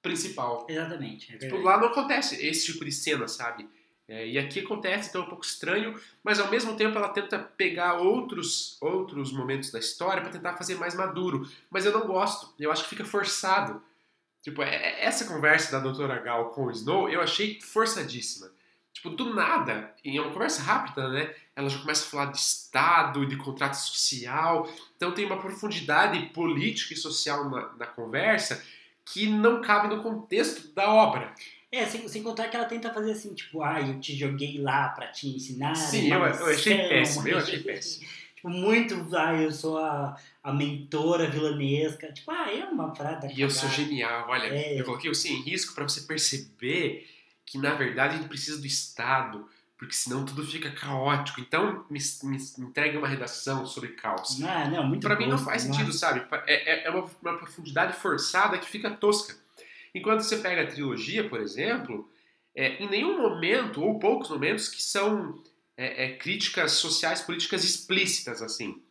principal. Exatamente. É tipo, lá não acontece esse tipo de cena, sabe? É, e aqui acontece, então é um pouco estranho, mas ao mesmo tempo ela tenta pegar outros, outros momentos da história para tentar fazer mais maduro. Mas eu não gosto, eu acho que fica forçado. Tipo, é, é, essa conversa da Doutora Gal com o Snow eu achei forçadíssima. Tipo, do nada, em uma conversa rápida, né? Ela já começa a falar de Estado, de contrato social. Então tem uma profundidade política e social na, na conversa que não cabe no contexto da obra. É, sem, sem contar que ela tenta fazer assim, tipo, ah, eu te joguei lá pra te ensinar. Sim, eu, eu, achei péssimo, eu achei *laughs* péssimo. Tipo, muito, ah, eu sou a, a mentora vilanesca. Tipo, ah, é uma prada. E eu sou genial, olha, é. eu coloquei você em risco para você perceber que na verdade a gente precisa do Estado, porque senão tudo fica caótico. Então me, me, me entrega uma redação sobre caos. Não, não, muito Para mim não faz sentido, sabe? É, é, é uma, uma, profundidade forçada que fica tosca. Enquanto você pega a trilogia, por exemplo, é, em nenhum momento, ou poucos momentos, que são é, é, críticas sociais, políticas explícitas, assim.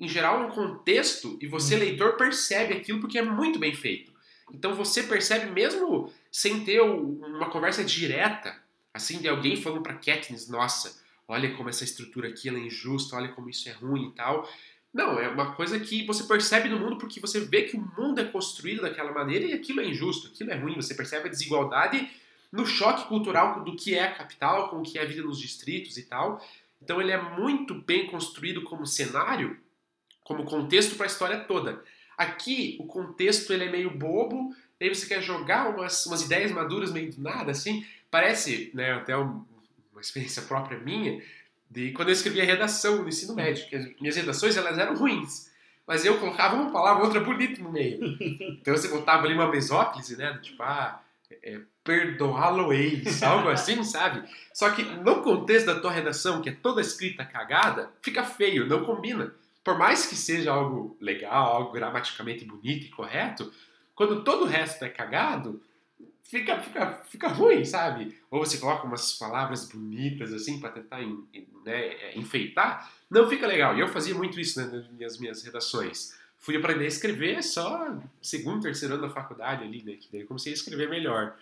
Em geral, é um contexto e você, uhum. leitor, percebe aquilo porque é muito bem feito. Então você percebe mesmo sem ter uma conversa direta, assim, de alguém falando para Katniss, nossa, olha como essa estrutura aqui é injusta, olha como isso é ruim e tal. Não, é uma coisa que você percebe no mundo porque você vê que o mundo é construído daquela maneira e aquilo é injusto, aquilo é ruim. Você percebe a desigualdade no choque cultural do que é a capital com o que é a vida nos distritos e tal. Então ele é muito bem construído como cenário, como contexto para a história toda. Aqui o contexto ele é meio bobo, aí você quer jogar umas, umas ideias maduras meio do nada, assim. Parece, né, até uma experiência própria minha, de quando eu escrevia redação no ensino médio, que as minhas redações elas eram ruins. mas eu colocava uma palavra outra bonita no meio. *laughs* Então você botava ali uma mesóclise, né? Tipo, ah, é, perdoá-lo-eis, algo assim, *laughs* sabe? Só que no contexto da tua redação, que é toda escrita cagada, fica feio, não combina. Por mais que seja algo legal, algo gramaticamente bonito e correto, quando todo o resto é cagado, fica, fica, fica ruim, sabe? Ou você coloca umas palavras bonitas assim para tentar né, é, enfeitar, não fica legal. E eu fazia muito isso né, nas minhas redações. Fui aprender a escrever só segundo, terceiro ano da faculdade ali, né? Que daí comecei a escrever melhor.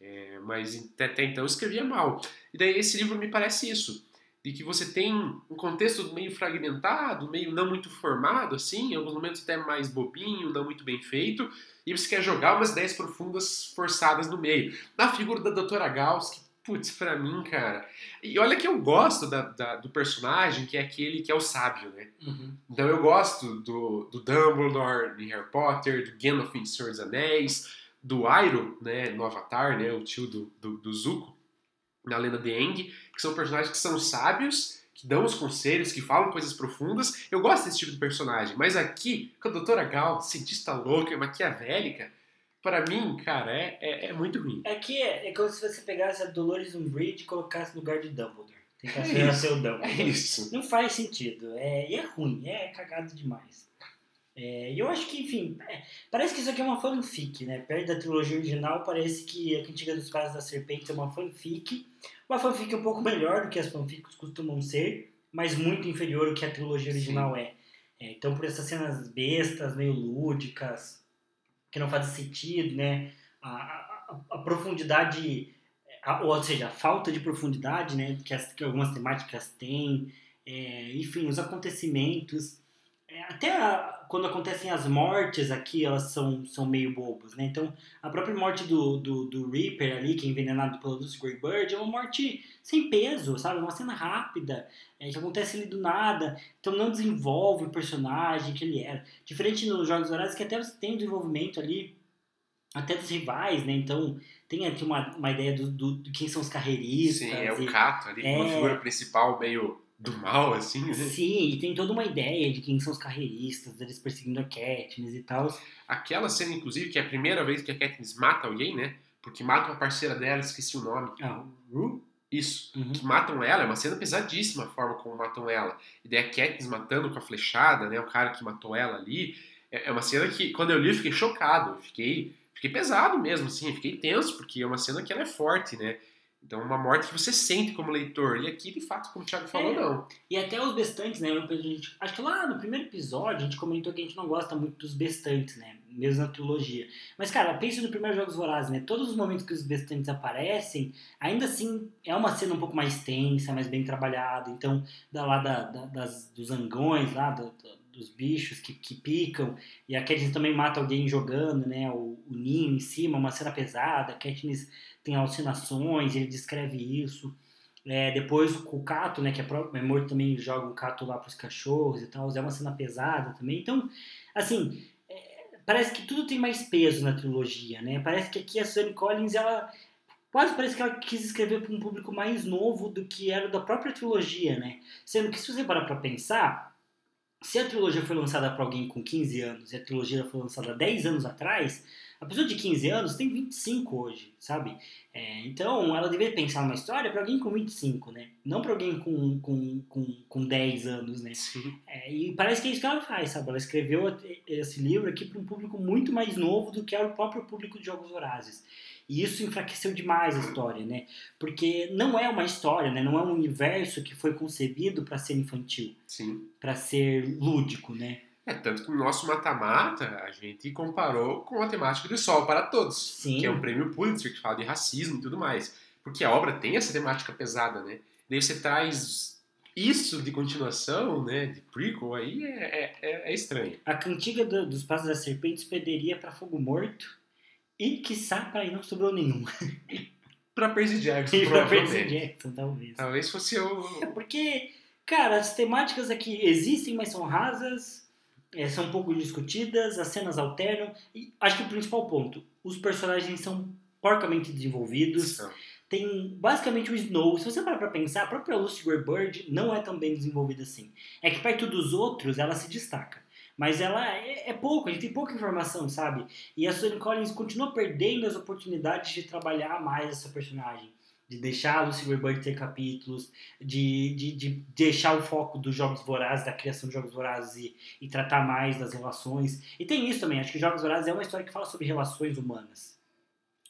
É, mas até então eu escrevia mal. E daí esse livro me parece isso de que você tem um contexto meio fragmentado, meio não muito formado, assim, em alguns momentos até mais bobinho, não muito bem feito, e você quer jogar umas ideias profundas forçadas no meio. Na figura da Doutora Gauss, que, putz, pra mim, cara. E olha que eu gosto da, da, do personagem, que é aquele que é o sábio, né? Uhum. Então eu gosto do, do Dumbledore em Harry Potter, do Gandalf em Senhor dos Anéis, do Airo, né, no Avatar, né, o tio do, do, do Zuko na lenda de Aang, que são personagens que são sábios, que dão os conselhos, que falam coisas profundas. Eu gosto desse tipo de personagem, mas aqui, com a Doutora Gal, cientista louca, maquiavélica, para mim, cara, é, é, é, muito ruim. É que é, é como se você pegasse a Dolores Umbridge e colocasse no lugar de Dumbledore. Tentasse é ser o Dumbledore. É isso. Não faz sentido. É, e é ruim, é cagado demais. É, e eu acho que, enfim, é, parece que isso aqui é uma fanfic, né? Perto da trilogia original, parece que a Cantiga dos Pais da Serpente é uma fanfic. Uma fanfic um pouco melhor do que as fanfics costumam ser, mas muito inferior ao que a trilogia original é. é. Então, por essas cenas bestas, meio lúdicas, que não fazem sentido, né? A, a, a profundidade, a, ou seja, a falta de profundidade, né? Que, as, que algumas temáticas têm, é, enfim, os acontecimentos. É, até a, quando acontecem as mortes aqui, elas são, são meio bobas, né? Então, a própria morte do, do, do Reaper ali, que é envenenado pela Lucy Greybird, é uma morte sem peso, sabe? Uma cena rápida, é, que acontece ali do nada. Então, não desenvolve o personagem que ele era. Diferente nos Jogos Horários, que até você tem um desenvolvimento ali, até dos rivais, né? Então, tem aqui uma, uma ideia do, do, de quem são os carreiristas. Sim, é o Cato ali, é... uma figura principal meio do mal, assim, né? Sim, e tem toda uma ideia de quem são os carreiristas, deles perseguindo a Katniss e tal. Aquela cena, inclusive, que é a primeira vez que a Katniss mata alguém, né? Porque mata uma parceira dela, esqueci o nome. Ah, Rue? Isso, uhum. que matam ela, é uma cena pesadíssima a forma como matam ela. E daí a Katniss matando com a flechada, né? O cara que matou ela ali. É, é uma cena que, quando eu li, eu fiquei chocado. Eu fiquei, fiquei pesado mesmo, assim. fiquei tenso, porque é uma cena que ela é forte, né? Então, uma morte que você sente como leitor. E aqui, de fato, como o Thiago falou, é. não. E até os bestantes, né? Gente, acho que lá no primeiro episódio a gente comentou que a gente não gosta muito dos bestantes, né? Mesmo na trilogia. Mas, cara, pense no primeiro Jogos Vorazes, né? Todos os momentos que os bestantes aparecem, ainda assim é uma cena um pouco mais tensa, mais bem trabalhada. Então, da lá da, da, das, dos angões, lá, do, dos bichos que, que picam. E a Katniss também mata alguém jogando, né? O, o ninho em cima, uma cena pesada. A Katniss tem alucinações, ele descreve isso. É, depois o Cato, né, que é, próprio, é morto também joga um Cato lá para os cachorros e tal, é uma cena pesada também. Então, assim, é, parece que tudo tem mais peso na trilogia, né? Parece que aqui a Suzanne Collins, ela quase parece que ela quis escrever para um público mais novo do que era da própria trilogia, né? Sendo que se você parar para pensar, se a trilogia foi lançada para alguém com 15 anos e a trilogia foi lançada 10 anos atrás, a pessoa de 15 anos tem 25 hoje, sabe? É, então, ela deveria pensar numa história para alguém com 25, né? Não para alguém com, com, com, com 10 anos, né? É, e parece que é isso que ela faz, sabe? Ela escreveu esse livro aqui para um público muito mais novo do que era o próprio público de Jogos Vorazes. E isso enfraqueceu demais a história, né? Porque não é uma história, né? Não é um universo que foi concebido para ser infantil. Para ser lúdico, né? É, tanto que no nosso mata-mata a gente comparou com a temática do Sol para Todos, Sim. que é um prêmio Pulitzer que fala de racismo e tudo mais. Porque a obra tem essa temática pesada, né? Daí você traz isso de continuação, né, de prequel, aí é, é, é estranho. A cantiga do, dos Passos da Serpente perderia para Fogo Morto e, quiçá, para aí não sobrou nenhum. *laughs* para Percy Jackson, e pra Percy Jackson, talvez. Talvez fosse o... É porque, cara, as temáticas aqui existem, mas são rasas é, são um pouco discutidas, as cenas alternam. E acho que o principal ponto, os personagens são porcamente desenvolvidos. Tem basicamente o Snow. Se você parar pra pensar, a própria Lucy Greybird não é tão bem desenvolvida assim. É que perto dos outros ela se destaca. Mas ela é, é, pouco, a gente tem pouca informação, sabe? E a Suzanne Collins continua perdendo as oportunidades de trabalhar mais essa personagem. De deixar Lucy Grey ter capítulos, de, de, de, deixar o foco dos Jogos Vorazes, da criação de Jogos Vorazes e, e tratar mais das relações. E tem isso também, acho que Jogos Vorazes é uma história que fala sobre relações humanas.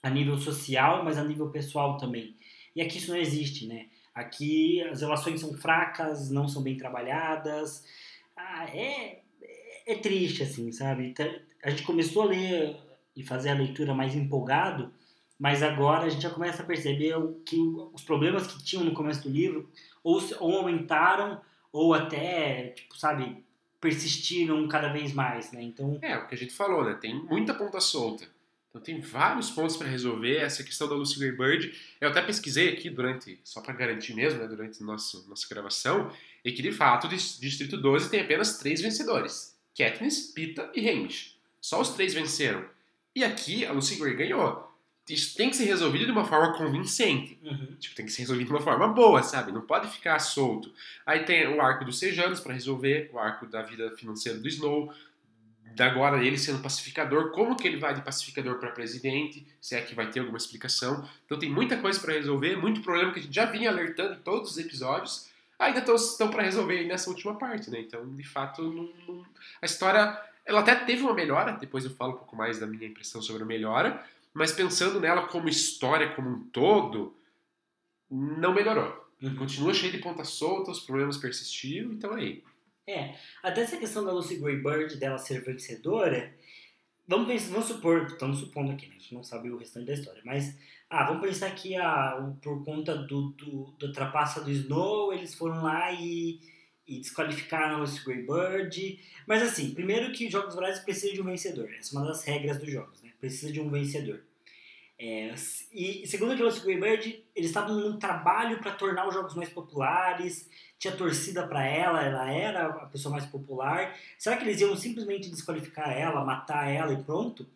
A nível social, mas a nível pessoal também. E aqui isso não existe, né? Aqui as relações são fracas, não são bem trabalhadas. Ah, é, é triste, assim, sabe? Então, a gente começou a ler e fazer a leitura mais empolgado, mas agora a gente já começa a perceber que os problemas que tinham no começo do livro ou, ou aumentaram ou até, tipo, sabe, persistiram cada vez mais, né? Então... É, o que a gente falou, né? Tem muita ponta solta. Então tem vários pontos para resolver. Essa questão da Lucy Greybird, eu até pesquisei aqui durante, só para garantir mesmo, né, durante nosso, nossa gravação, e que de fato o Distrito 12 tem apenas três vencedores. Katniss, Pita e Hamish. Só os três venceram. E aqui a Lucy Gray ganhou. Isso tem que ser resolvido de uma forma convincente. Uhum. Tipo, tem que ser resolvido de uma forma boa, sabe? Não pode ficar solto. Aí tem o arco dos Sejanos para resolver, o arco da vida financeira do Snow, da agora ele sendo pacificador, como que ele vai de pacificador para presidente, se é que vai ter alguma explicação. Então tem muita coisa para resolver, muito problema que a gente já vinha alertando em todos os episódios ainda estão para resolver nessa última parte, né? Então, de fato, não, não... a história ela até teve uma melhora, depois eu falo um pouco mais da minha impressão sobre a melhora, mas pensando nela como história como um todo, não melhorou. Uhum. Continua cheio de pontas soltas, os problemas persistiram, então aí. É, até essa questão da Lucy Greybird dela ser vencedora, vamos pensar, vamos supor, estamos supondo aqui, né? a gente não sabe o restante da história, mas ah, vamos pensar que ah, por conta do, do, do trapaça do Snow, eles foram lá e, e desqualificaram o Greybird. Mas assim, primeiro que os Jogos Vorazes precisam de um vencedor. Essa é uma das regras dos jogos, né? Precisa de um vencedor. É, e segundo o Greybird, eles estavam num trabalho para tornar os jogos mais populares, tinha torcida para ela, ela era a pessoa mais popular. Será que eles iam simplesmente desqualificar ela, matar ela e pronto?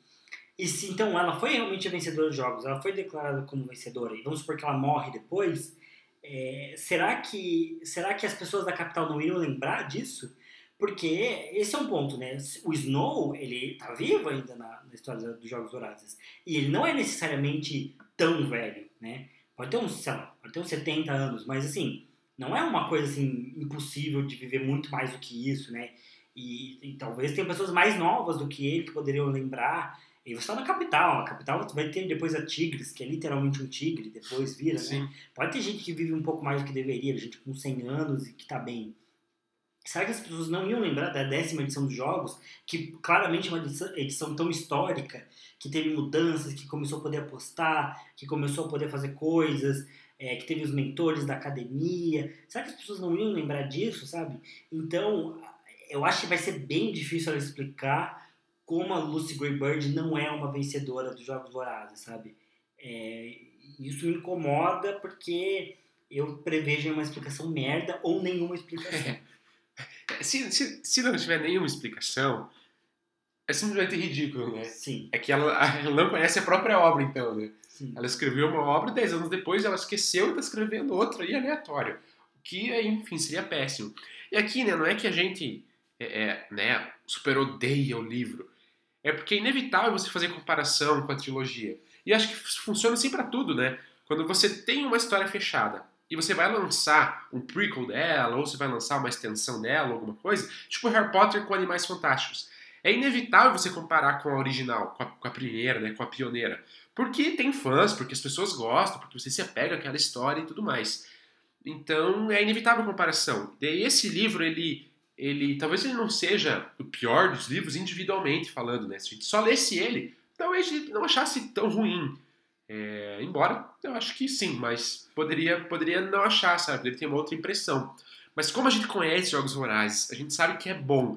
E se então ela foi realmente a vencedora dos jogos, ela foi declarada como vencedora, e vamos supor que ela morre depois, é, será, que, será que as pessoas da capital não iriam lembrar disso? Porque esse é um ponto, né? O Snow, ele tá vivo ainda na, na história dos Jogos Vorazes. E ele não é necessariamente tão velho, né? Pode ter uns, sei lá, pode ter uns 70 anos, mas assim, não é uma coisa assim impossível de viver muito mais do que isso, né? E, e talvez tenha pessoas mais novas do que ele que poderiam lembrar. E você está na capital, a capital vai ter depois a Tigres, que é literalmente um tigre, depois vira, né? Sim. né? Pode ter gente que vive um pouco mais do que deveria, gente com 100 anos e que está bem. Será que as pessoas não iam lembrar da décima edição dos jogos, que claramente é uma edição, tão histórica, que teve mudanças, que começou a poder apostar, que começou a poder fazer coisas, é, que teve os mentores da academia? Será que as pessoas não iam lembrar disso, sabe? Então, eu acho que vai ser bem difícil ela explicar como a Lucy Greybird não é uma vencedora dos Jogos Vorazes, sabe? É, isso me incomoda porque eu prevejo uma explicação merda ou nenhuma explicação. *laughs* se, se, se não tiver nenhuma explicação, é simplesmente ridículo, né? Sim. É que ela, ela não conhece a própria obra, então, né? Sim. Ela escreveu uma obra, dez anos depois ela esqueceu e está escrevendo outra aí aleatório. O que, enfim, seria péssimo. E aqui, né, não é que a gente é, é, né, super odeia o livro. É porque é inevitável você fazer comparação com a trilogia. E acho que funciona assim para tudo, né? Quando você tem uma história fechada e você vai lançar um prequel dela, ou você vai lançar uma extensão dela, alguma coisa, tipo Harry Potter com Animais Fantásticos. É inevitável você comparar com a original, com a, com a primeira, né, com a pioneira. Porque tem fãs, porque as pessoas gostam, porque você se apega àquela história e tudo mais. Então é inevitável a comparação. E esse livro, ele ele talvez ele não seja o pior dos livros individualmente falando, né? Se a gente só lesse ele, talvez gente não achasse tão ruim. É, embora eu acho que sim, mas poderia, poderia não achar, sabe? Ele tem uma outra impressão. Mas como a gente conhece Jogos Vorazes, a gente sabe que é bom.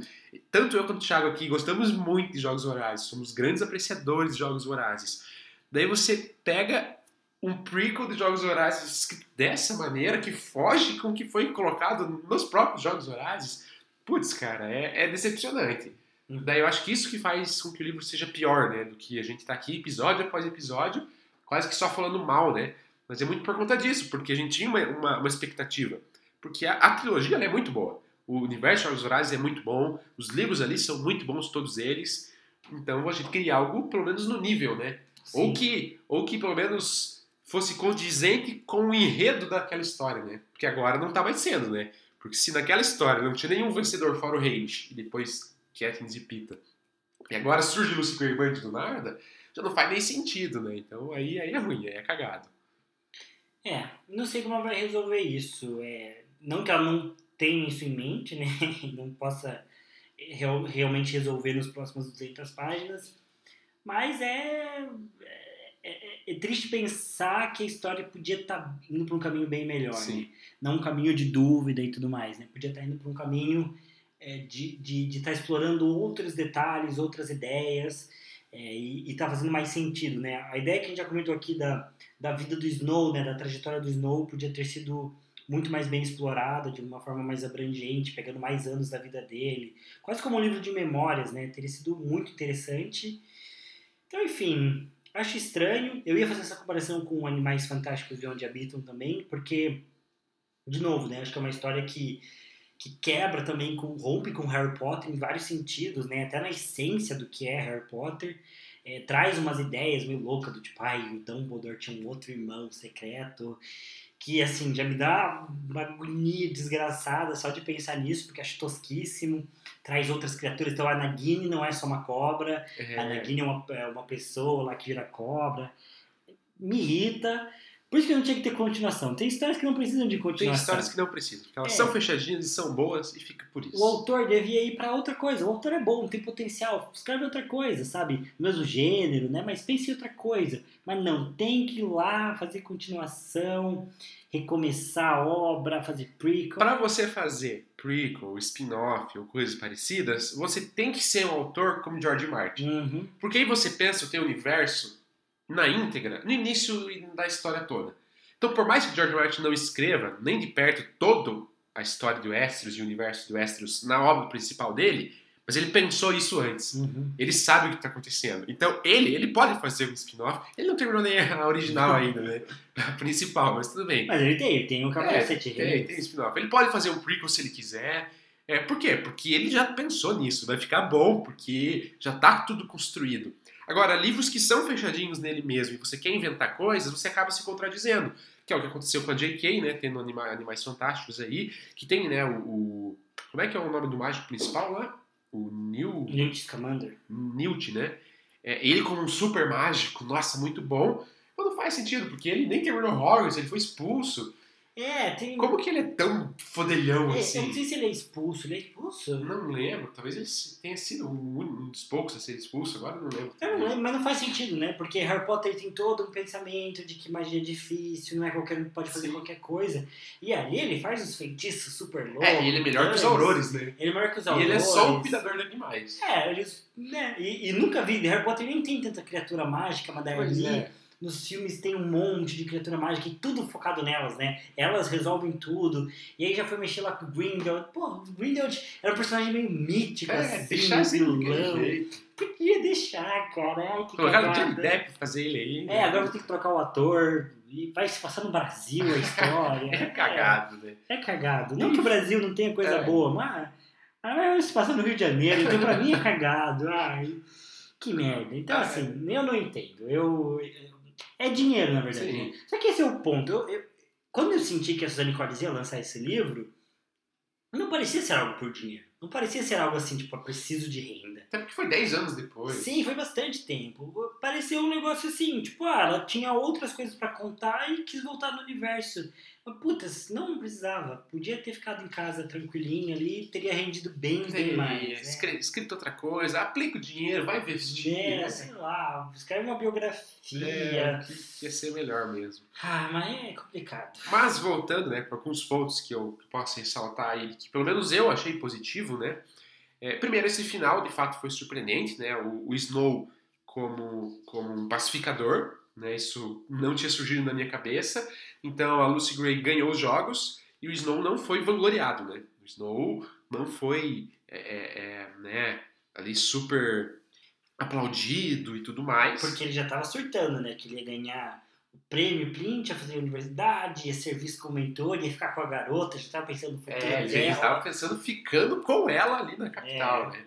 Tanto eu quanto o Thiago aqui gostamos muito de Jogos Vorazes, somos grandes apreciadores de Jogos Vorazes. Daí você pega um prequel de Jogos Vorazes dessa maneira, que foge com o que foi colocado nos próprios Jogos Vorazes, putz, cara, é, é decepcionante. Uhum. Daí eu acho que isso que faz com que o livro seja pior, né? Do que a gente tá aqui episódio após episódio, quase que só falando mal, né? Mas é muito por conta disso, porque a gente tinha uma, uma, uma expectativa. Porque a, a trilogia é muito boa. o universo de Jogos Vorazes é muito bom, os livros ali são muito bons, todos eles. Então a gente queria algo, pelo menos no nível, né? Ou que, ou que pelo menos fosse condizente com o enredo daquela história, né? Porque agora não tá mais sendo, né? Porque se naquela história não tinha nenhum vencedor fora o Rage, e depois Katniss e Pita, e agora surge Lucy Gray do nada, já não faz nem sentido, né? Então aí, aí é ruim, aí é cagado. É, não sei como ela vai resolver isso. É, não que ela não tenha isso em mente, né? *laughs* Não possa real, realmente resolver nos próximos 200 páginas. Mas é, é, é, é triste pensar que a história podia estar tá indo para um caminho bem melhor, né? Não um caminho de dúvida e tudo mais, né? Podia estar tá indo para um caminho é, de estar de, de tá explorando outros detalhes, outras ideias é, e está fazendo mais sentido, né? A ideia que a gente já comentou aqui da, da vida do Snow, né? Da trajetória do Snow podia ter sido muito mais bem explorada, de uma forma mais abrangente, pegando mais anos da vida dele, quase como um livro de memórias, né? Teria sido muito interessante. Então, enfim, acho estranho. Eu ia fazer essa comparação com Animais Fantásticos de Onde Habitam também, porque, de novo, né? Acho que é uma história que que quebra também com rompe com Harry Potter em vários sentidos, né? Até na essência do que é Harry Potter. É, traz umas ideias meio loucas do tipo, ai, o Dumbledore tinha um outro irmão secreto, que assim, já me dá uma agonia desgraçada só de pensar nisso, porque acho tosquíssimo. Traz outras criaturas, então a Nagini não é só uma cobra, é. a Nagini é uma, é uma pessoa lá que vira cobra. Me irrita. Por isso que não tinha que ter continuação. Tem histórias que não precisam de continuação. Tem histórias que não precisam. Porque elas é. são fechadinhas e são boas e fica por isso. O autor devia ir para outra coisa. O autor é bom, tem potencial. Escreve outra coisa, sabe? Mesmo gênero, né? Mas pense em outra coisa. Mas não, tem que ir lá fazer continuação, recomeçar a obra, fazer prequel. Para você fazer prequel, spin-off ou coisas parecidas, você tem que ser um autor como George Martin. Uhum. Porque aí você pensa o teu universo na íntegra no início da história toda. Então, por mais que George Martin não escreva nem de perto toda a história do Westeros e o universo do Westeros na obra principal dele, mas ele pensou isso antes. Uhum. Ele sabe o que está acontecendo. Então, ele, ele pode fazer um spin-off. Ele não terminou nem a original *laughs* ainda, né? A principal, mas tudo bem. Mas ele tem, ele tem um capacete. É, tem, tem spin-off. Ele pode fazer um prequel se ele quiser. É, por quê? Porque ele já pensou nisso. Vai ficar bom, porque já está tudo construído. Agora, livros que são fechadinhos nele mesmo e você quer inventar coisas, você acaba se contradizendo. Que é o que aconteceu com a J.K., né? Tendo anima Animais Fantásticos aí, que tem, né, o, o, Como é que é o nome do mágico principal lá? O Neil... Newt Scamander. Newt, né? É, ele como um super mágico, nossa, muito bom. Mas não faz sentido, porque ele nem terminou Hogwarts, ele foi expulso. É, tem. Como que ele é tão fodelhão é, assim? Eu não sei se ele é expulso. Ele é expulso? Não lembro. Talvez ele tenha sido um dos poucos a ser expulso, agora não lembro. Eu não lembro, mas não faz sentido, né? Porque Harry Potter tem todo um pensamento de que magia é difícil, não é qualquer um que pode fazer Sim. qualquer coisa. E ali ele faz os feitiços super loucos. É, e ele é melhor que os aurores, né? Ele é melhor que os aurores. E ele é só um cuidador de animais. É, eles. Né? E, e nunca vi. Harry Potter nem tem tanta criatura mágica, mas daí ali. É nos filmes tem um monte de criatura mágica e tudo focado nelas, né? Elas resolvem tudo. E aí já foi mexer lá com o Grindelwald. Pô, o Grindelwald era um personagem meio mítico, é, assim, deixar vilão. Podia deixar, cara. Ai, que Colocaram o Johnny Depp fazer ele aí. Né? É, agora vou ter que trocar o ator. E vai se passar no Brasil a história. *laughs* é cagado, né? É cagado. Não que o Brasil não tenha coisa é. boa, mas... Ah, se passa no Rio de Janeiro, então pra mim é cagado. Ai, que merda. Então, ah, assim, é. eu não entendo. Eu, é dinheiro, na verdade. Sim. Só que esse é o ponto. Eu, eu, quando eu senti que a Suzane Collins ia lançar esse livro, não parecia ser algo por dinheiro. Não parecia ser algo assim, tipo, preciso de renda. Até porque foi 10 anos depois. Sim, foi bastante tempo. Pareceu um negócio assim, tipo, ah, ela tinha outras coisas para contar e quis voltar no universo. Mas, putas, não precisava. Podia ter ficado em casa tranquilinho ali, teria rendido bem, bem mais. Né? Escrito, escrito outra coisa, aplica o dinheiro, vai investir. É, né? sei lá, escreve uma biografia. É, que ia ser melhor mesmo. Ah, mas é complicado. Mas voltando, né, para alguns pontos que eu posso ressaltar aí, que pelo menos eu achei positivo, né? É, primeiro, esse final de fato foi surpreendente, né? O, o Snow como, como um pacificador, né? Isso não tinha surgido na minha cabeça. Então a Lucy Gray ganhou os jogos e o Snow não foi vangloriado, né? O Snow não foi é, é, é né, ali super aplaudido e tudo mais. Porque ele já estava surtando, né? Que ele ia ganhar o prêmio Plint, ia fazer universidade, ia ser visto como mentor, ia ficar com a garota, já estava pensando no futuro É, ele dela. estava pensando ficando com ela ali na capital, É. né?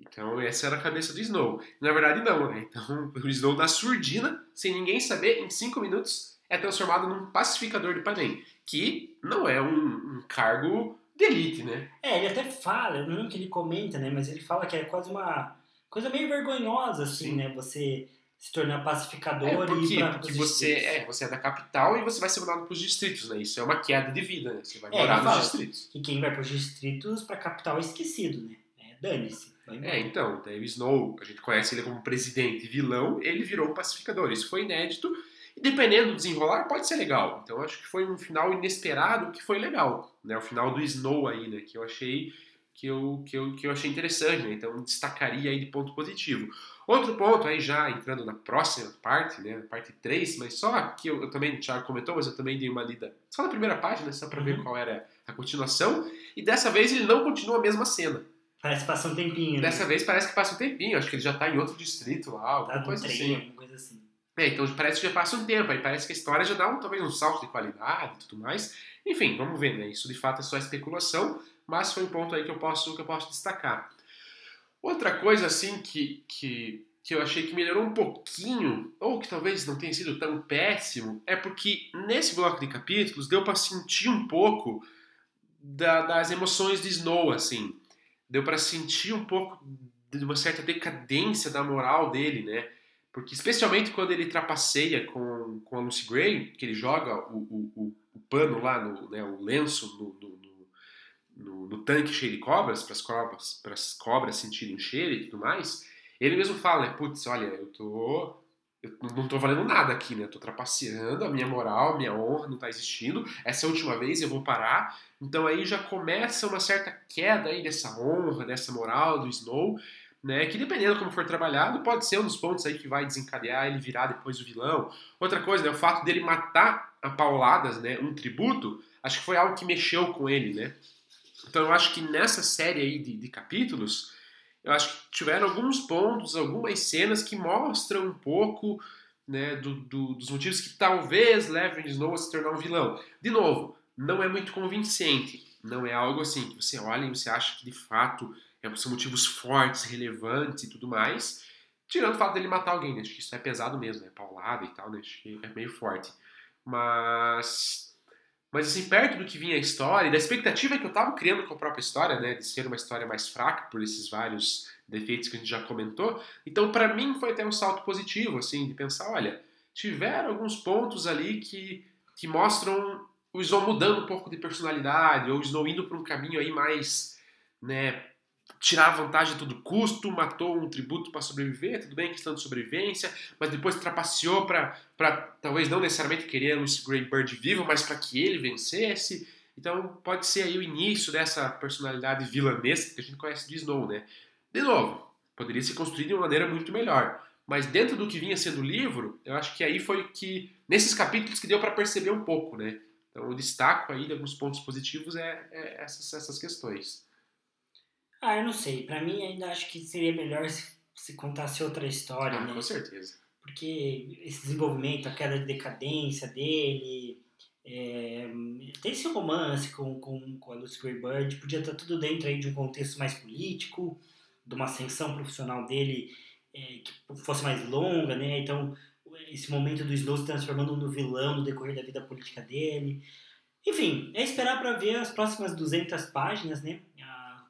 Então essa era a cabeça do Snow. Na verdade não, né? Então *laughs* o Snow na surdina, sem ninguém saber, em cinco minutos é transformado num pacificador de Panem, que não é um, um cargo de elite, né? É, ele até fala, eu não lembro que ele comenta, né? Mas ele fala que é quase uma coisa meio vergonhosa, assim, Sim. né? Você se tornar pacificador É, e por ir pra Porque você distritos. é, você é da capital e você vai ser mandado para os distritos, né? Isso é uma queda de vida, né? Você vai É, morar nos distritos. E quem vai pros distritos, pra capital é esquecido, né? É, dane-se. É, então, daí o Snow, a gente conhece ele como presidente e vilão, ele virou um pacificador. Isso foi inédito e dependendo do desenrolar pode ser legal. Então acho que foi um final inesperado que foi legal, né? O final do Snow aí, né? Que eu achei que eu, que eu, que eu achei interessante, né? Então destacaria aí de ponto positivo. Outro ponto aí já entrando na próxima parte, né? Parte 3, mas só que eu, eu também, o Thiago comentou, mas eu também dei uma lida só na primeira página, só para ver Uhum. qual era a continuação. E dessa vez ele não continua a mesma cena. Parece que passa um tempinho. Dessa né? vez parece que passa um tempinho, acho que ele já tá em outro distrito lá, Tá alguma no coisa trem, assim. alguma coisa assim. É, então parece que já passa um tempo, aí parece que a história já dá um, talvez um salto de qualidade e tudo mais. Enfim, vamos ver, né? Isso de fato é só especulação, mas foi um ponto aí que eu posso, que eu posso destacar. Outra coisa assim que, que, que eu achei que melhorou um pouquinho, ou que talvez não tenha sido tão péssimo, é porque nesse bloco de capítulos deu para sentir um pouco da- das emoções de Snow, assim. Deu para sentir um pouco de uma certa decadência da moral dele, né? Porque especialmente quando ele trapaceia com, com a Lucy Gray, que ele joga o, o, o, o pano lá, no, né, o lenço no, no, no, no- tanque cheio de cobras, para as cobras, cobras sentirem o cheiro e tudo mais, ele mesmo fala, né? Putz, olha, eu tô. Eu não tô valendo nada aqui, né? Eu tô trapaceando, a minha moral, a minha honra não tá existindo. Essa é a última vez, eu vou parar. Então aí já começa uma certa queda aí dessa honra, dessa moral do Snow, né? Que dependendo como for trabalhado, pode ser um dos pontos aí que vai desencadear ele virar depois o vilão. Outra coisa, né? O fato dele matar a pauladas, né? Um tributo, acho que foi algo que mexeu com ele, né? Então eu acho que nessa série aí de, de capítulos, eu acho que tiveram alguns pontos, algumas cenas que mostram um pouco né, do- do- dos motivos que talvez levem Snow a se tornar um vilão. De novo, não é muito convincente. Não é algo assim que você olha e você acha que de fato são motivos fortes, relevantes e tudo mais. Tirando o fato dele matar alguém, né? Acho que isso é pesado mesmo, né? Paulada e tal, né? Acho que é meio forte. Mas. Mas assim, perto do que vinha a história, e da expectativa que eu tava criando com a própria história, né? De ser uma história mais fraca por esses vários defeitos que a gente já comentou. Então, pra mim, foi até um salto positivo, assim, de pensar, olha, tiveram alguns pontos ali que, que mostram o Snow mudando um pouco de personalidade, ou o Snow indo para um caminho aí mais, né, tirar vantagem a todo custo, matou um tributo para sobreviver, tudo bem, questão de sobrevivência, mas depois trapaceou para talvez não necessariamente querer o Grey Bird vivo, mas para que ele vencesse. Então pode ser aí o início dessa personalidade vilanesca que a gente conhece de Snow, né? De novo, poderia se construir de uma maneira muito melhor. Mas dentro do que vinha sendo o livro, eu acho que aí foi que, nesses capítulos, que deu para perceber um pouco, né? Então, o destaco aí de alguns pontos positivos é, é essas, essas questões. Ah, eu não sei. Pra mim, ainda acho que seria melhor se, se contasse outra história, Ah, né? com certeza. Porque esse desenvolvimento, a queda de decadência dele, é, tem esse romance com, com, com a Lucy Gray Bird, podia estar tudo dentro aí de um contexto mais político, de uma ascensão profissional dele é, que fosse mais longa, né? Então, esse momento do Snow se transformando no vilão no decorrer da vida política dele. Enfim, é esperar para ver as próximas 200 páginas, né?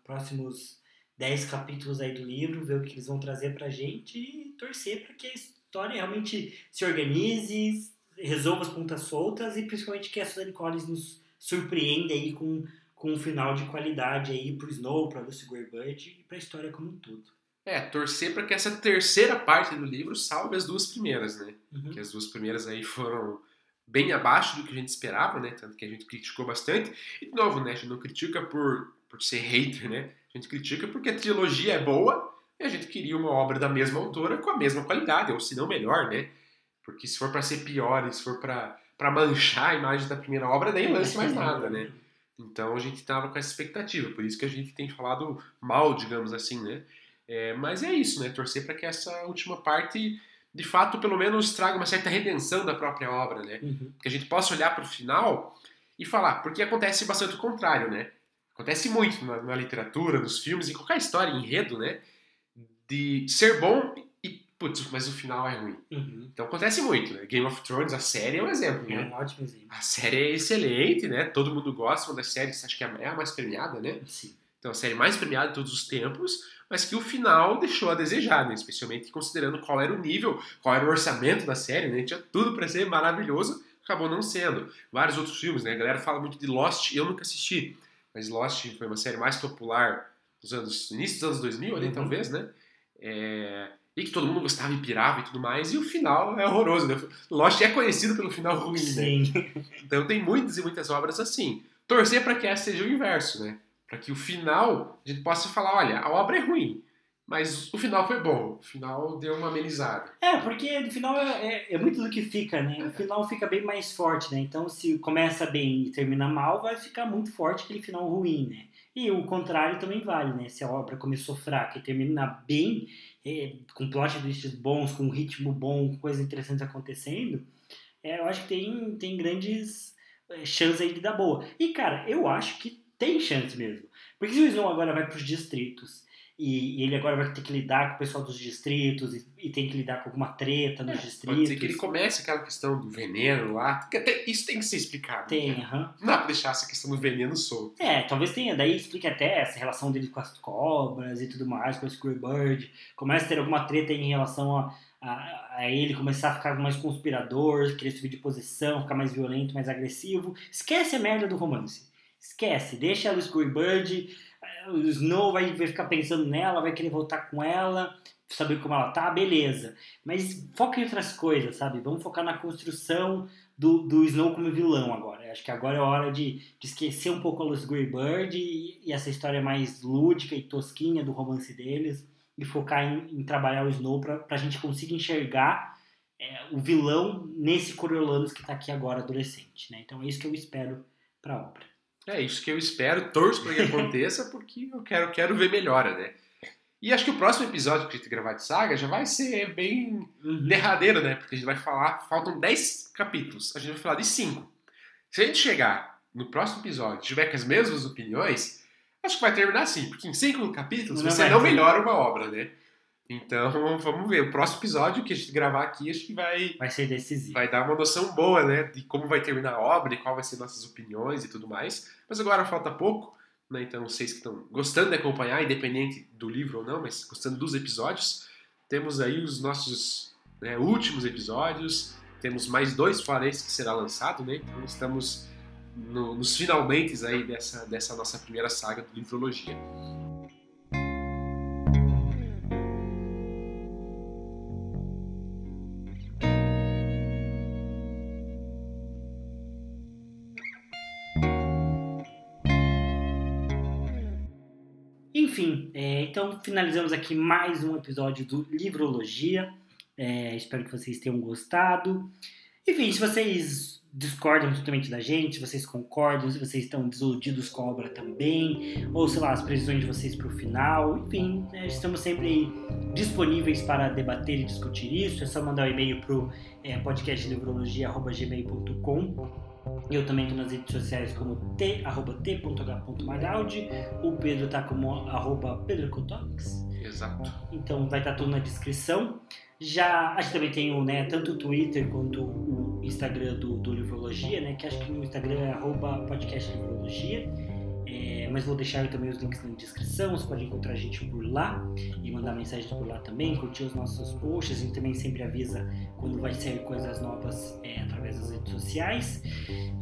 Próximos 10 capítulos aí do livro, ver o que eles vão trazer pra gente e torcer para que a história realmente se organize, resolva as pontas soltas e principalmente que a Suzanne Collins nos surpreenda aí com, com um final de qualidade aí pro Snow, pra Lucy Greybird e pra história como um todo. É, torcer para que essa terceira parte do livro salve as duas primeiras, né? Uhum. Porque as duas primeiras aí foram bem abaixo do que a gente esperava, né? Tanto que a gente criticou bastante. E, de novo, né? A gente não critica por, por ser hater, né? A gente critica porque a trilogia é boa e a gente queria uma obra da mesma autora com a mesma qualidade, ou se não melhor, né? Porque se for para ser pior, se for para manchar a imagem da primeira obra, nem lance mais nada, né? Então a gente tava com essa expectativa, por isso que a gente tem falado mal, digamos assim, né? É, mas é isso, né? Torcer para que essa última parte de fato, pelo menos traga uma certa redenção da própria obra, né? Uhum. Que a gente possa olhar para o final e falar, porque acontece bastante o contrário, né? Acontece muito na, na literatura, nos filmes, em qualquer história, enredo, né? De ser bom e, putz, mas o final é ruim. Uhum. Então acontece muito, né? Game of Thrones, a série é um exemplo, É né? um ótimo exemplo. A série é excelente, né? Todo mundo gosta, uma das séries, acho que é a mais premiada, né? Sim. Então, a série mais premiada de todos os tempos, mas que o final deixou a desejar, né? Especialmente considerando qual era o nível, qual era o orçamento da série, né? Tinha tudo para ser maravilhoso, acabou não sendo. Vários outros filmes, né? A galera fala muito de Lost, eu nunca assisti, mas Lost foi uma série mais popular nos anos, início dos anos 2000 ali, Uhum. talvez, né? É, E que todo mundo gostava e pirava e tudo mais, e o final é horroroso, né? Lost é conhecido pelo final ruim, né? Sim. *laughs* Então tem muitas e muitas obras assim. Torcer para que essa seja o inverso, né? Para que o final a gente possa falar, olha, a obra é ruim, mas o final foi bom, o final deu uma amenizada. É, porque no final é, é- é muito do que fica, né? O final fica bem mais forte, né? Então, se começa bem e termina mal, vai ficar muito forte aquele final ruim, né? E o contrário também vale, né? Se a obra começou fraca e termina bem, é, com plot twists bons, com ritmo bom, com coisas interessantes acontecendo, é, eu acho que tem, tem grandes é, chances aí de dar boa. E, cara, eu acho que tem chance mesmo. Porque se o Snow agora vai pros distritos e, e ele agora vai ter que lidar com o pessoal dos distritos e, e tem que lidar com alguma treta nos distritos. É, Pode ser que ele comece aquela questão do veneno lá, porque até isso tem que ser explicado. Tem, né? aham. Não dá pra deixar essa questão do veneno solto. É, talvez tenha. Daí explique até essa relação dele com as cobras e tudo mais, com o Screwbird. Começa a ter alguma treta em relação a, a, a ele começar a ficar mais conspirador, querer subir de posição, ficar mais violento, mais agressivo. Esquece a merda do romance. Esquece. Deixa o Screwbird. O Snow vai, vai ficar pensando nela, vai querer voltar com ela, saber como ela tá, beleza. Mas foca em outras coisas, sabe? Vamos focar na construção do, do Snow como vilão agora. Acho que agora é hora de, de esquecer um pouco a Luz Greybird e, e essa história mais lúdica e tosquinha do romance deles e focar em, em trabalhar o Snow pra, pra gente conseguir enxergar é, o vilão nesse Coriolanus que tá aqui agora, adolescente, né? Então é isso que eu espero pra obra. É isso que eu espero, torço para que aconteça, *laughs* porque eu quero, quero ver melhora, né? E acho que o próximo episódio que a gente gravar de saga já vai ser bem derradeiro, né? Porque a gente vai falar, faltam 10 capítulos, a gente vai falar de 5. Se a gente chegar no próximo episódio e tiver com as mesmas opiniões, acho que vai terminar assim, porque em 5 capítulos Não você não melhora uma obra, né? Então, *laughs* vamos ver. O próximo episódio que a gente gravar aqui, acho que vai, Vai ser decisivo. vai dar uma noção boa, né? De como vai terminar a obra e qual vai ser nossas opiniões e tudo mais. Mas agora falta pouco, né? Então vocês que estão gostando de acompanhar, independente do livro ou não, mas gostando dos episódios, temos aí os nossos né, últimos episódios. Temos mais dois fora esse que será lançado, né? Então estamos no- nos finalmente aí dessa, dessa nossa primeira saga do Livrologia. Enfim, é, então finalizamos aqui mais um episódio do Livrologia. É, espero que vocês tenham gostado. Enfim, se vocês discordam totalmente da gente, se vocês concordam, se vocês estão desiludidos com a obra também, ou sei lá, as previsões de vocês para o final, enfim, né, estamos sempre disponíveis para debater e discutir isso. É só mandar um e-mail para o é, podcastlivrologia.gmail.com. Eu também estou nas redes sociais como t, arroba t.h.magaldi. O Pedro tá como arroba pedrocotox. Exato. Então vai estar tudo na descrição. Já acho que também tem o, né, tanto o Twitter quanto o Instagram do, do Livrologia, né? Que acho que no Instagram é arroba podcast Livrologia. É, mas vou deixar também os links na descrição. Você pode encontrar a gente por lá e mandar mensagens por lá também, curtir os nossos posts. A gente também sempre avisa quando vai sair coisas novas é, através das redes sociais.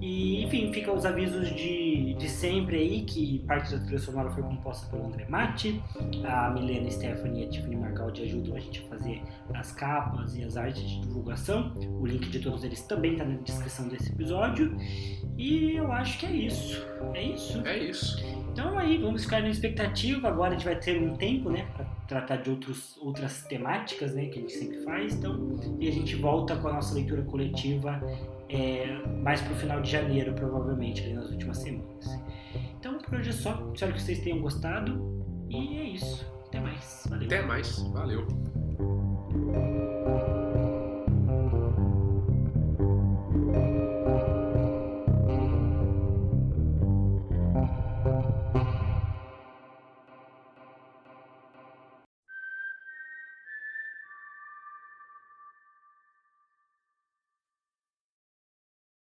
E, enfim, ficam os avisos de, de sempre aí, que parte da trilha sonora foi composta pelo André Matti, a Milena Stephanie e a Tiffany Margaldi ajudam a gente a fazer as capas e as artes de divulgação. O link de todos eles também está na descrição desse episódio. E eu acho que é isso. É isso. É isso. Então aí, vamos ficar na expectativa. Agora a gente vai ter um tempo, né, para tratar de outros, outras temáticas, né, que a gente sempre faz. Então, e a gente volta com a nossa leitura coletiva é, mais pro final de janeiro, provavelmente, ali nas últimas semanas. Então, por hoje é só. Espero que vocês tenham gostado. E é isso. Até mais. Valeu. Até mais. Valeu.